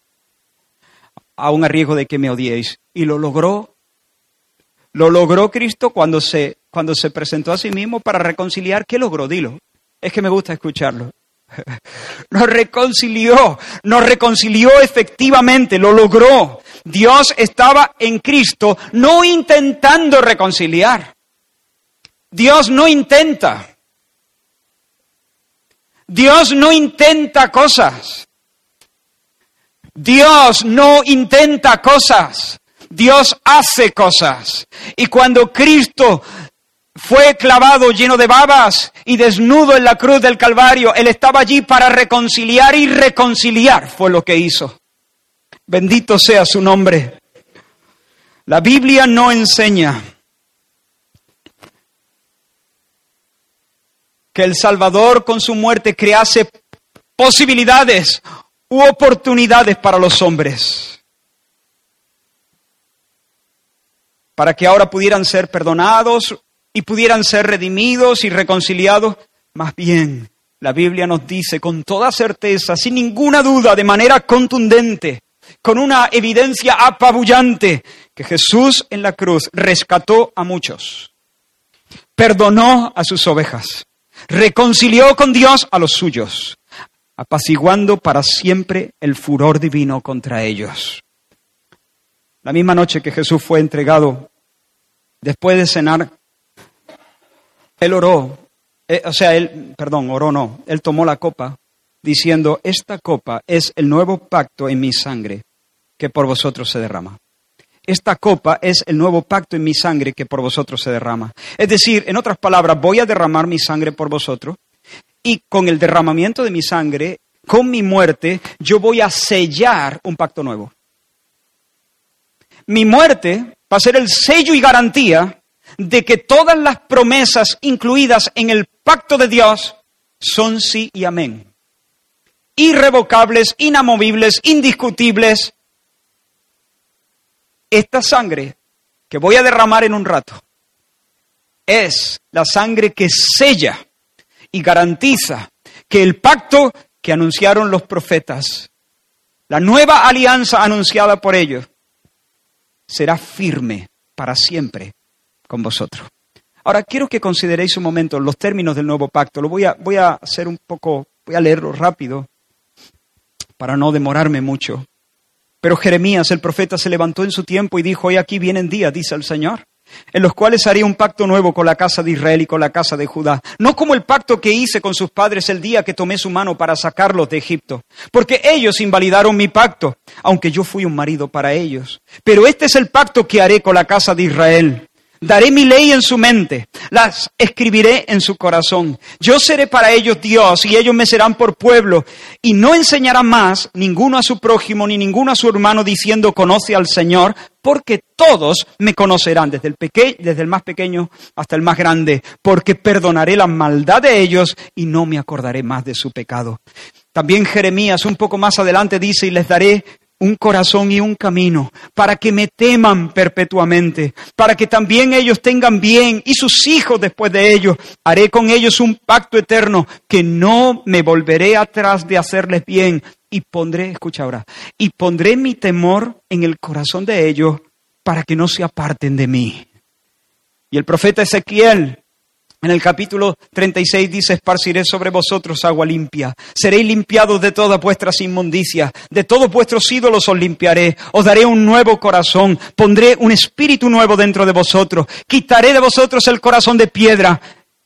aún a riesgo de que me odiéis. Y lo logró. Lo logró Cristo cuando se, cuando se presentó a sí mismo para reconciliar. ¿Qué logró? Dilo. Es que me gusta escucharlo. Nos reconcilió, nos reconcilió efectivamente, lo logró. Dios estaba en Cristo no intentando reconciliar. Dios no intenta. Dios no intenta cosas. Dios no intenta cosas, Dios hace cosas. Y cuando Cristo fue clavado lleno de babas y desnudo en la cruz del Calvario, Él estaba allí para reconciliar y reconciliar fue lo que hizo. Bendito sea su nombre. La Biblia no enseña que el Salvador con su muerte crease posibilidades u oportunidades para los hombres. Para que ahora pudieran ser perdonados y pudieran ser redimidos y reconciliados. Más bien, la Biblia nos dice con toda certeza, sin ninguna duda, de manera contundente, con una evidencia apabullante, que Jesús en la cruz rescató a muchos, perdonó a sus ovejas, reconcilió con Dios a los suyos, apaciguando para siempre el furor divino contra ellos. La misma noche que Jesús fue entregado, después de cenar, él oró, eh, o sea, él, perdón, oró no, él tomó la copa diciendo, esta copa es el nuevo pacto en mi sangre que por vosotros se derrama. Esta copa es el nuevo pacto en mi sangre que por vosotros se derrama. Es decir, en otras palabras, voy a derramar mi sangre por vosotros y con el derramamiento de mi sangre, con mi muerte, yo voy a sellar un pacto nuevo. Mi muerte va a ser el sello y garantía de que todas las promesas incluidas en el pacto de Dios son sí y amén. Irrevocables, inamovibles, indiscutibles. Esta sangre que voy a derramar en un rato es la sangre que sella y garantiza que el pacto que anunciaron los profetas, la nueva alianza anunciada por ellos, será firme para siempre con vosotros. Ahora quiero que consideréis un momento los términos del nuevo pacto. Lo voy a, voy a hacer un poco, voy a leerlo rápido para no demorarme mucho. Pero Jeremías, el profeta, se levantó en su tiempo y dijo, hoy aquí vienen días, dice el Señor, en los cuales haré un pacto nuevo con la casa de Israel y con la casa de Judá, no como el pacto que hice con sus padres el día que tomé su mano para sacarlos de Egipto, porque ellos invalidaron mi pacto, aunque yo fui un marido para ellos. Pero este es el pacto que haré con la casa de Israel Daré mi ley en su mente, las escribiré en su corazón. Yo seré para ellos Dios y ellos me serán por pueblo. Y no enseñarán más ninguno a su prójimo ni ninguno a su hermano diciendo conoce al Señor, porque todos me conocerán, desde el, desde el más pequeño hasta el más grande, porque perdonaré la maldad de ellos y no me acordaré más de su pecado. También Jeremías un poco más adelante dice, y les daré un corazón y un camino, para que me teman perpetuamente, para que también ellos tengan bien y sus hijos después de ellos. Haré con ellos un pacto eterno, que no me volveré atrás de hacerles bien y pondré, escucha ahora, y pondré mi temor en el corazón de ellos para que no se aparten de mí. Y el profeta Ezequiel en el capítulo 36 dice, esparciré sobre vosotros agua limpia, seréis limpiados de todas vuestras inmundicias, de todos vuestros ídolos os limpiaré, os daré un nuevo corazón, pondré un espíritu nuevo dentro de vosotros, quitaré de vosotros el corazón de piedra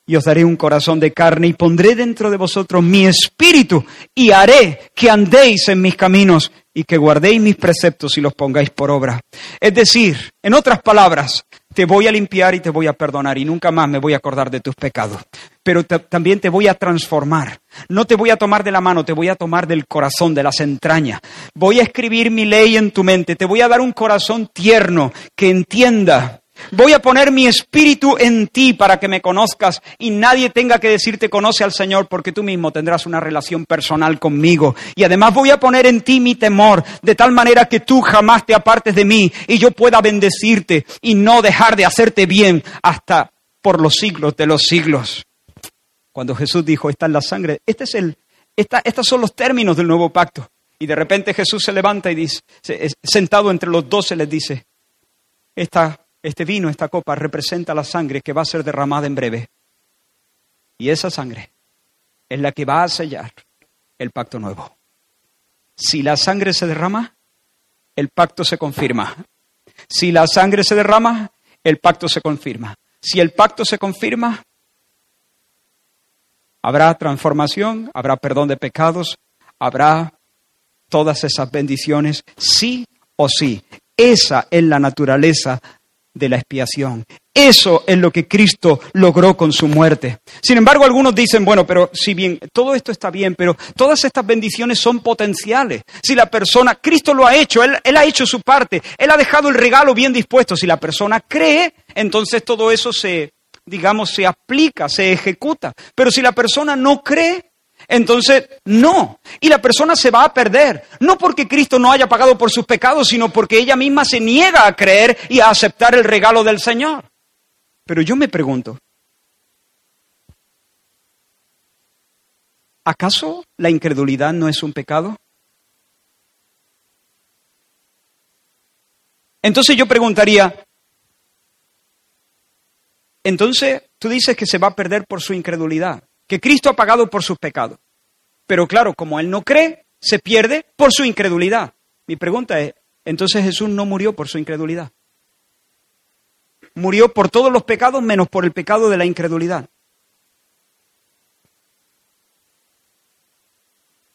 y os daré un corazón de carne y pondré dentro de vosotros mi espíritu y haré que andéis en mis caminos y que guardéis mis preceptos y los pongáis por obra. Es decir, en otras palabras, te voy a limpiar y te voy a perdonar y nunca más me voy a acordar de tus pecados. Pero también te voy a transformar. No te voy a tomar de la mano, te voy a tomar del corazón, de las entrañas. Voy a escribir mi ley en tu mente. Te voy a dar un corazón tierno que entienda Voy a poner mi espíritu en ti para que me conozcas y nadie tenga que decirte conoce al Señor porque tú mismo tendrás una relación personal conmigo. Y además voy a poner en ti mi temor de tal manera que tú jamás te apartes de mí y yo pueda bendecirte y no dejar de hacerte bien hasta por los siglos de los siglos. Cuando Jesús dijo, está en la sangre, este es el, estos son los términos del nuevo pacto. Y de repente Jesús se levanta y dice, sentado entre los doce les dice, esta este vino, esta copa, representa la sangre que va a ser derramada en breve. Y esa sangre es la que va a sellar el pacto nuevo. Si la sangre se derrama, el pacto se confirma. Si la sangre se derrama, el pacto se confirma. Si el pacto se confirma, habrá transformación, habrá perdón de pecados, habrá todas esas bendiciones, sí o sí. Esa es la naturaleza de la expiación. Eso es lo que Cristo logró con su muerte. Sin embargo, algunos dicen, bueno, pero si bien todo esto está bien, pero todas estas bendiciones son potenciales. Si la persona, Cristo lo ha hecho, él, él ha hecho su parte, Él ha dejado el regalo bien dispuesto. Si la persona cree, entonces todo eso se, digamos, se aplica, se ejecuta. Pero si la persona no cree, entonces, no. Y la persona se va a perder. No porque Cristo no haya pagado por sus pecados, sino porque ella misma se niega a creer y a aceptar el regalo del Señor. Pero yo me pregunto, ¿acaso la incredulidad no es un pecado? Entonces yo preguntaría, entonces tú dices que se va a perder por su incredulidad que Cristo ha pagado por sus pecados. Pero claro, como él no cree, se pierde por su incredulidad. Mi pregunta es, entonces Jesús no murió por su incredulidad. Murió por todos los pecados menos por el pecado de la incredulidad.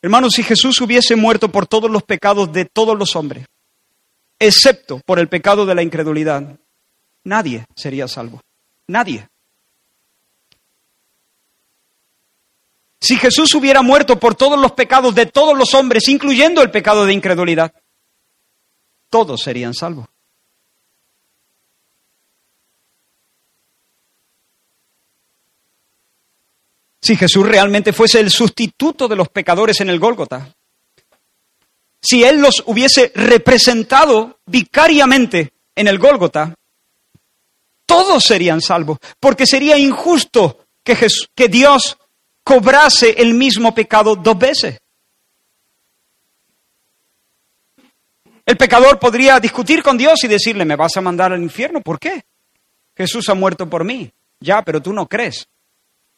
Hermanos, si Jesús hubiese muerto por todos los pecados de todos los hombres, excepto por el pecado de la incredulidad, nadie sería salvo. Nadie. Si Jesús hubiera muerto por todos los pecados de todos los hombres, incluyendo el pecado de incredulidad, todos serían salvos. Si Jesús realmente fuese el sustituto de los pecadores en el Gólgota, si Él los hubiese representado vicariamente en el Gólgota, todos serían salvos, porque sería injusto que, que Dios cobrase el mismo pecado dos veces. El pecador podría discutir con Dios y decirle, me vas a mandar al infierno, ¿por qué? Jesús ha muerto por mí. Ya, pero tú no crees.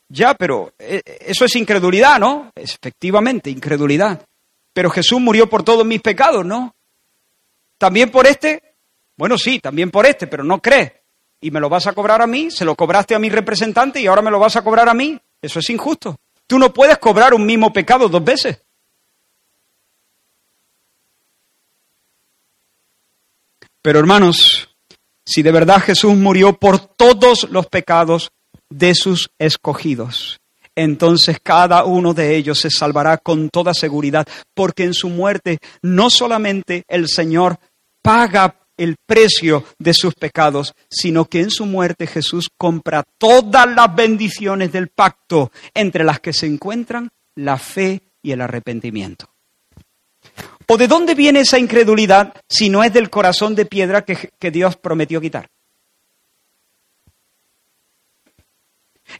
Ya, pero eh, eso es incredulidad, ¿no? Efectivamente, incredulidad. Pero Jesús murió por todos mis pecados, ¿no? ¿También por este? Bueno, sí, también por este, pero no crees. Y me lo vas a cobrar a mí, se lo cobraste a mi representante y ahora me lo vas a cobrar a mí. Eso es injusto. Tú no puedes cobrar un mismo pecado dos veces. Pero hermanos, si de verdad Jesús murió por todos los pecados de sus escogidos, entonces cada uno de ellos se salvará con toda seguridad, porque en su muerte no solamente el Señor paga el precio de sus pecados, sino que en su muerte Jesús compra todas las bendiciones del pacto, entre las que se encuentran la fe y el arrepentimiento. ¿O de dónde viene esa incredulidad si no es del corazón de piedra que, que Dios prometió quitar?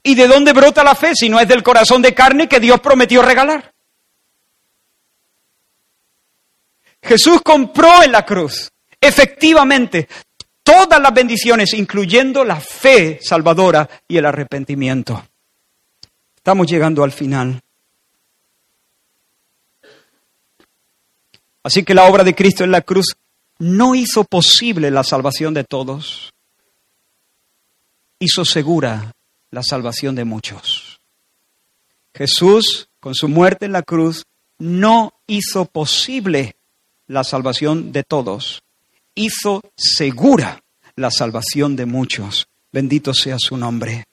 ¿Y de dónde brota la fe si no es del corazón de carne que Dios prometió regalar? Jesús compró en la cruz efectivamente todas las bendiciones, incluyendo la fe salvadora y el arrepentimiento. Estamos llegando al final. Así que la obra de Cristo en la cruz no hizo posible la salvación de todos, hizo segura la salvación de muchos. Jesús, con su muerte en la cruz, no hizo posible la salvación de todos, hizo segura la salvación de muchos. Bendito sea su nombre.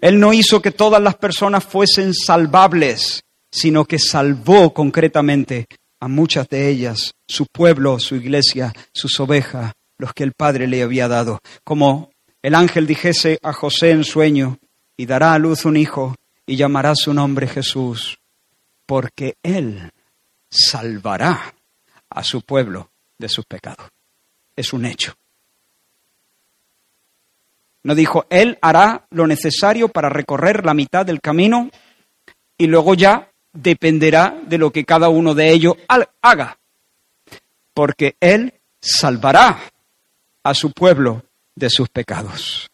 Él no hizo que todas las personas fuesen salvables, sino que salvó concretamente a muchas de ellas, su pueblo, su iglesia, sus ovejas, los que el Padre le había dado. Como el ángel dijese a José en sueño, y dará a luz un hijo, y llamará su nombre Jesús, porque él salvará a su pueblo de sus pecados es un hecho. No dijo, Él hará lo necesario para recorrer la mitad del camino y luego ya dependerá de lo que cada uno de ellos haga, porque Él salvará a su pueblo de sus pecados.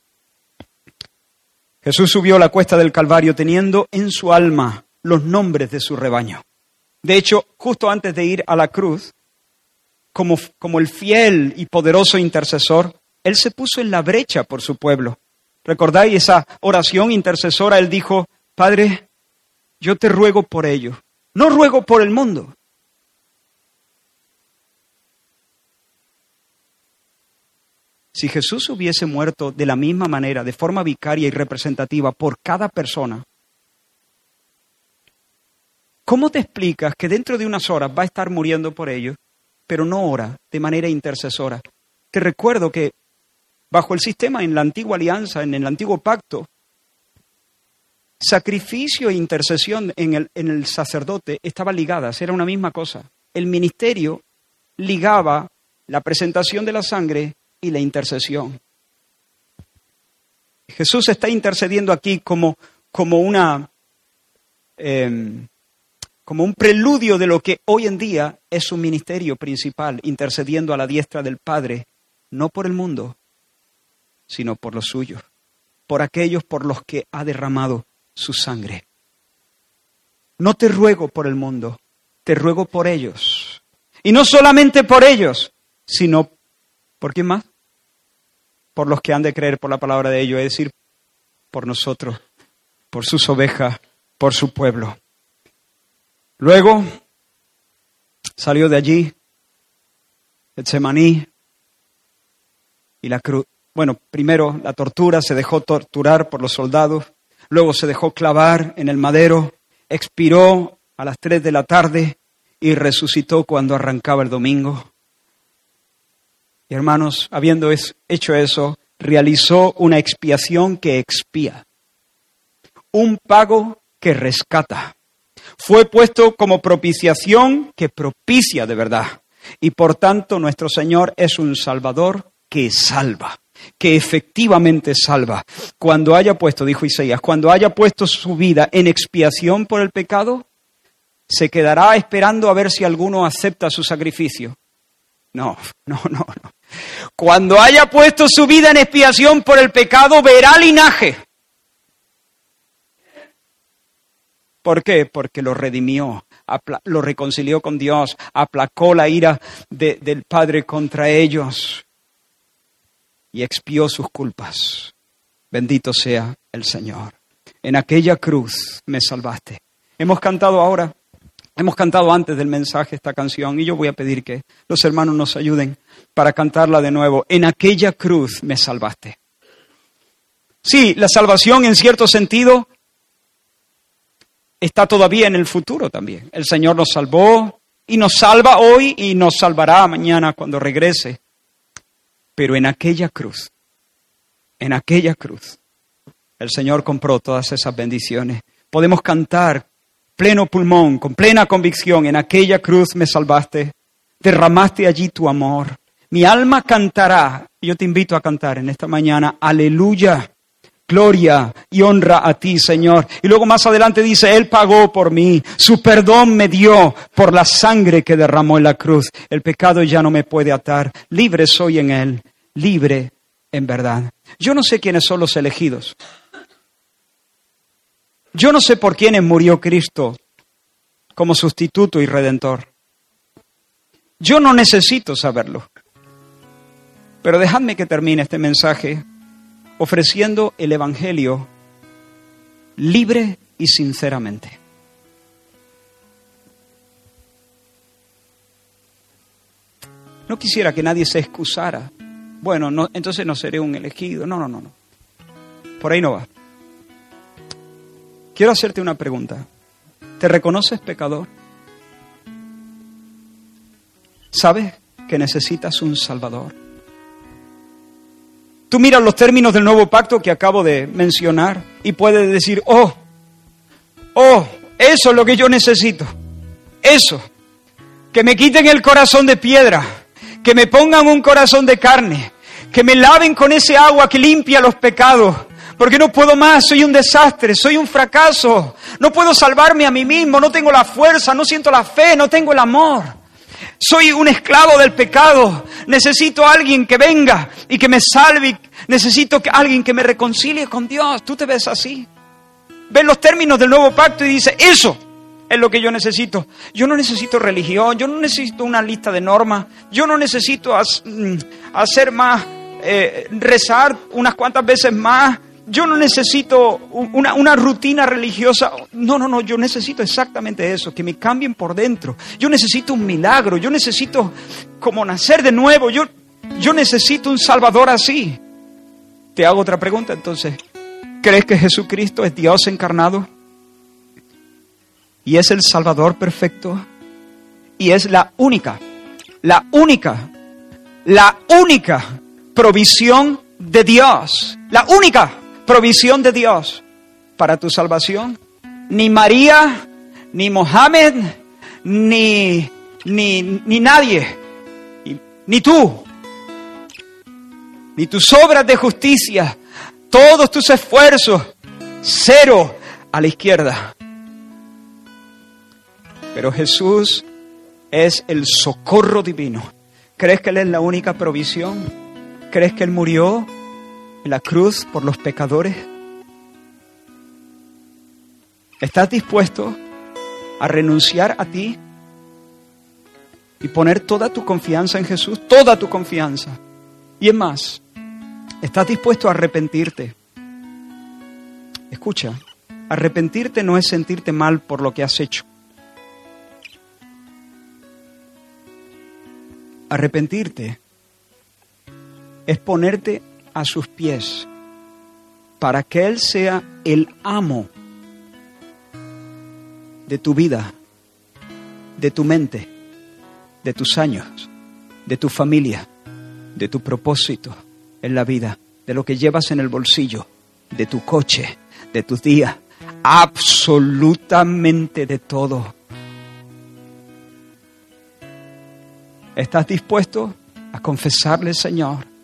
Jesús subió la cuesta del Calvario teniendo en su alma los nombres de su rebaño. De hecho, justo antes de ir a la cruz, como, como el fiel y poderoso intercesor, Él se puso en la brecha por su pueblo. ¿Recordáis esa oración intercesora? Él dijo, Padre, yo te ruego por ellos, no ruego por el mundo. Si Jesús hubiese muerto de la misma manera, de forma vicaria y representativa por cada persona, ¿cómo te explicas que dentro de unas horas va a estar muriendo por ellos pero no ora de manera intercesora? Te recuerdo que bajo el sistema en la antigua alianza, en el antiguo pacto, sacrificio e intercesión en el, en el sacerdote estaban ligadas, era una misma cosa. El ministerio ligaba la presentación de la sangre y la intercesión. Jesús está intercediendo aquí como, como una em, como un preludio de lo que hoy en día es su ministerio principal, intercediendo a la diestra del Padre, no por el mundo, sino por los suyos, por aquellos por los que ha derramado su sangre. No te ruego por el mundo, te ruego por ellos. Y no solamente por ellos, sino por quién más? Por los que han de creer por la palabra de ellos, es decir, por nosotros, por sus ovejas, por su pueblo. Luego salió de allí, Getsemaní y la cruz. Bueno, primero la tortura, se dejó torturar por los soldados, luego se dejó clavar en el madero, expiró a las tres de la tarde y resucitó cuando arrancaba el domingo. Y hermanos, habiendo hecho eso, realizó una expiación que expía, un pago que rescata. Fue puesto como propiciación que propicia de verdad. Y por tanto nuestro Señor es un Salvador que salva que efectivamente salva. Cuando haya puesto, dijo Isaías, cuando haya puesto su vida en expiación por el pecado, se quedará esperando a ver si alguno acepta su sacrificio. No, no, no, no. Cuando haya puesto su vida en expiación por el pecado, verá linaje. ¿Por qué? Porque lo redimió, lo reconcilió con Dios, aplacó la ira del Padre contra ellos y expió sus culpas. Bendito sea el Señor. En aquella cruz me salvaste. Hemos cantado ahora, hemos cantado antes del mensaje esta canción y yo voy a pedir que los hermanos nos ayuden para cantarla de nuevo. En aquella cruz me salvaste. Sí, la salvación en cierto sentido está todavía en el futuro también. El Señor nos salvó y nos salva hoy y nos salvará mañana cuando regrese. Pero en aquella cruz, en aquella cruz, el Señor compró todas esas bendiciones. Podemos cantar pleno pulmón, con plena convicción, en aquella cruz me salvaste, derramaste allí tu amor. Mi alma cantará, yo te invito a cantar en esta mañana, aleluya, gloria y honra a ti, Señor. Y luego más adelante dice, Él pagó por mí, su perdón me dio por la sangre que derramó en la cruz. El pecado ya no me puede atar, libre soy en Él libre en verdad. Yo no sé quiénes son los elegidos. Yo no sé por quiénes murió Cristo como sustituto y redentor. Yo no necesito saberlo. Pero dejadme que termine este mensaje ofreciendo el Evangelio libre y sinceramente. No quisiera que nadie se excusara bueno, no, entonces no seré un elegido. No, no, no, no. Por ahí no va. Quiero hacerte una pregunta. ¿Te reconoces pecador? ¿Sabes que necesitas un Salvador? Tú miras los términos del nuevo pacto que acabo de mencionar y puedes decir, oh, oh, eso es lo que yo necesito. Eso. Que me quiten el corazón de piedra que me pongan un corazón de carne, que me laven con ese agua que limpia los pecados, porque no puedo más, soy un desastre, soy un fracaso, no puedo salvarme a mí mismo, no tengo la fuerza, no siento la fe, no tengo el amor. Soy un esclavo del pecado, necesito a alguien que venga y que me salve, necesito a alguien que me reconcilie con Dios. ¿Tú te ves así? Ves los términos del nuevo pacto y dice, eso, es lo que yo necesito. Yo no necesito religión, yo no necesito una lista de normas, yo no necesito mm, hacer más, eh, rezar unas cuantas veces más, yo no necesito una, rutina religiosa. No, no, no, yo necesito exactamente eso, que me cambien por dentro. Yo necesito un milagro, yo necesito como nacer de nuevo. Yo, yo necesito un Salvador así. Te hago otra pregunta entonces. ¿Crees que Jesucristo es Dios encarnado? Y es el Salvador perfecto. Y es la única, la única, la única provisión de Dios. La única provisión de Dios para tu salvación. Ni María, ni Mohammed, ni, ni, ni nadie, ni tú, ni tus obras de justicia, todos tus esfuerzos, cero a la izquierda. Pero Jesús es el socorro divino. ¿Crees que Él es la única provisión? ¿Crees que Él murió en la cruz por los pecadores? ¿Estás dispuesto a renunciar a ti y poner toda tu confianza en Jesús? Toda tu confianza. Y es más, ¿estás dispuesto a arrepentirte? Escucha, arrepentirte no es sentirte mal por lo que has hecho. Arrepentirte es ponerte a sus pies para que Él sea el amo de tu vida, de tu mente, de tus años, de tu familia, de tu propósito en la vida, de lo que llevas en el bolsillo, de tu coche, de tus días, absolutamente de todo. ¿Estás dispuesto a confesarle, Señor?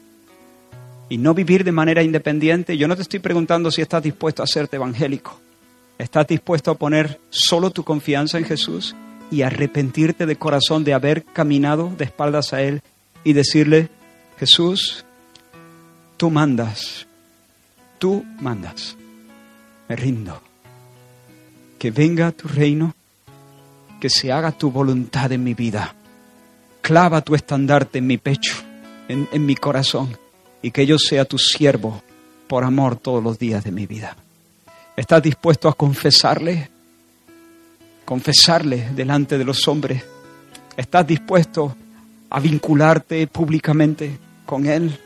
Y no vivir de manera independiente. Yo no te estoy preguntando si estás dispuesto a hacerte evangélico. ¿Estás dispuesto a poner solo tu confianza en Jesús y arrepentirte de corazón de haber caminado de espaldas a Él y decirle, Jesús, tú mandas, tú mandas, me rindo, que venga tu reino, que se haga tu voluntad en mi vida clava tu estandarte en mi pecho, en, mi corazón, y que yo sea tu siervo por amor todos los días de mi vida. ¿Estás dispuesto a confesarle? Confesarle delante de los hombres. ¿Estás dispuesto a vincularte públicamente con Él?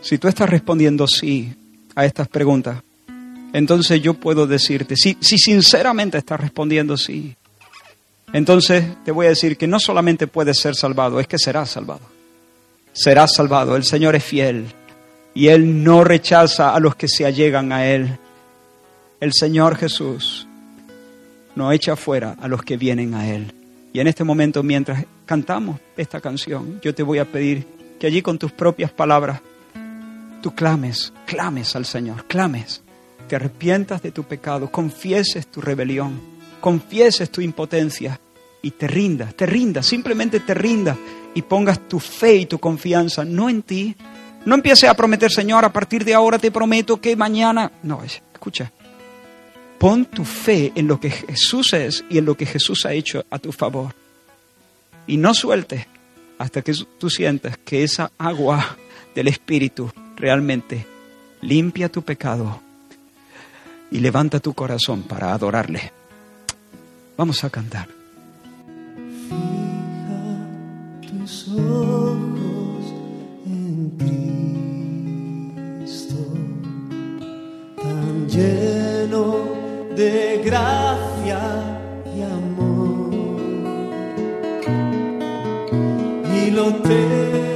Si tú estás respondiendo sí a estas preguntas, entonces yo puedo decirte, si, si sinceramente estás respondiendo sí, entonces te voy a decir que no solamente puedes ser salvado, es que serás salvado. Serás salvado. El Señor es fiel y Él no rechaza a los que se allegan a Él. El Señor Jesús no echa fuera a los que vienen a Él. Y en este momento, mientras cantamos esta canción, yo te voy a pedir que allí con tus propias palabras tú clames, clames al Señor, clames te arrepientas de tu pecado, confieses tu rebelión, confieses tu impotencia y te rindas, te rindas, simplemente te rindas y pongas tu fe y tu confianza no en ti. No empieces a prometer, Señor, a partir de ahora te prometo que mañana... No, escucha. Pon tu fe en lo que Jesús es y en lo que Jesús ha hecho a tu favor. Y no sueltes hasta que tú sientas que esa agua del Espíritu realmente limpia tu pecado y levanta tu corazón para adorarle. Vamos a cantar. Fija tus ojos en Cristo, tan lleno de gracia y amor. Y lo te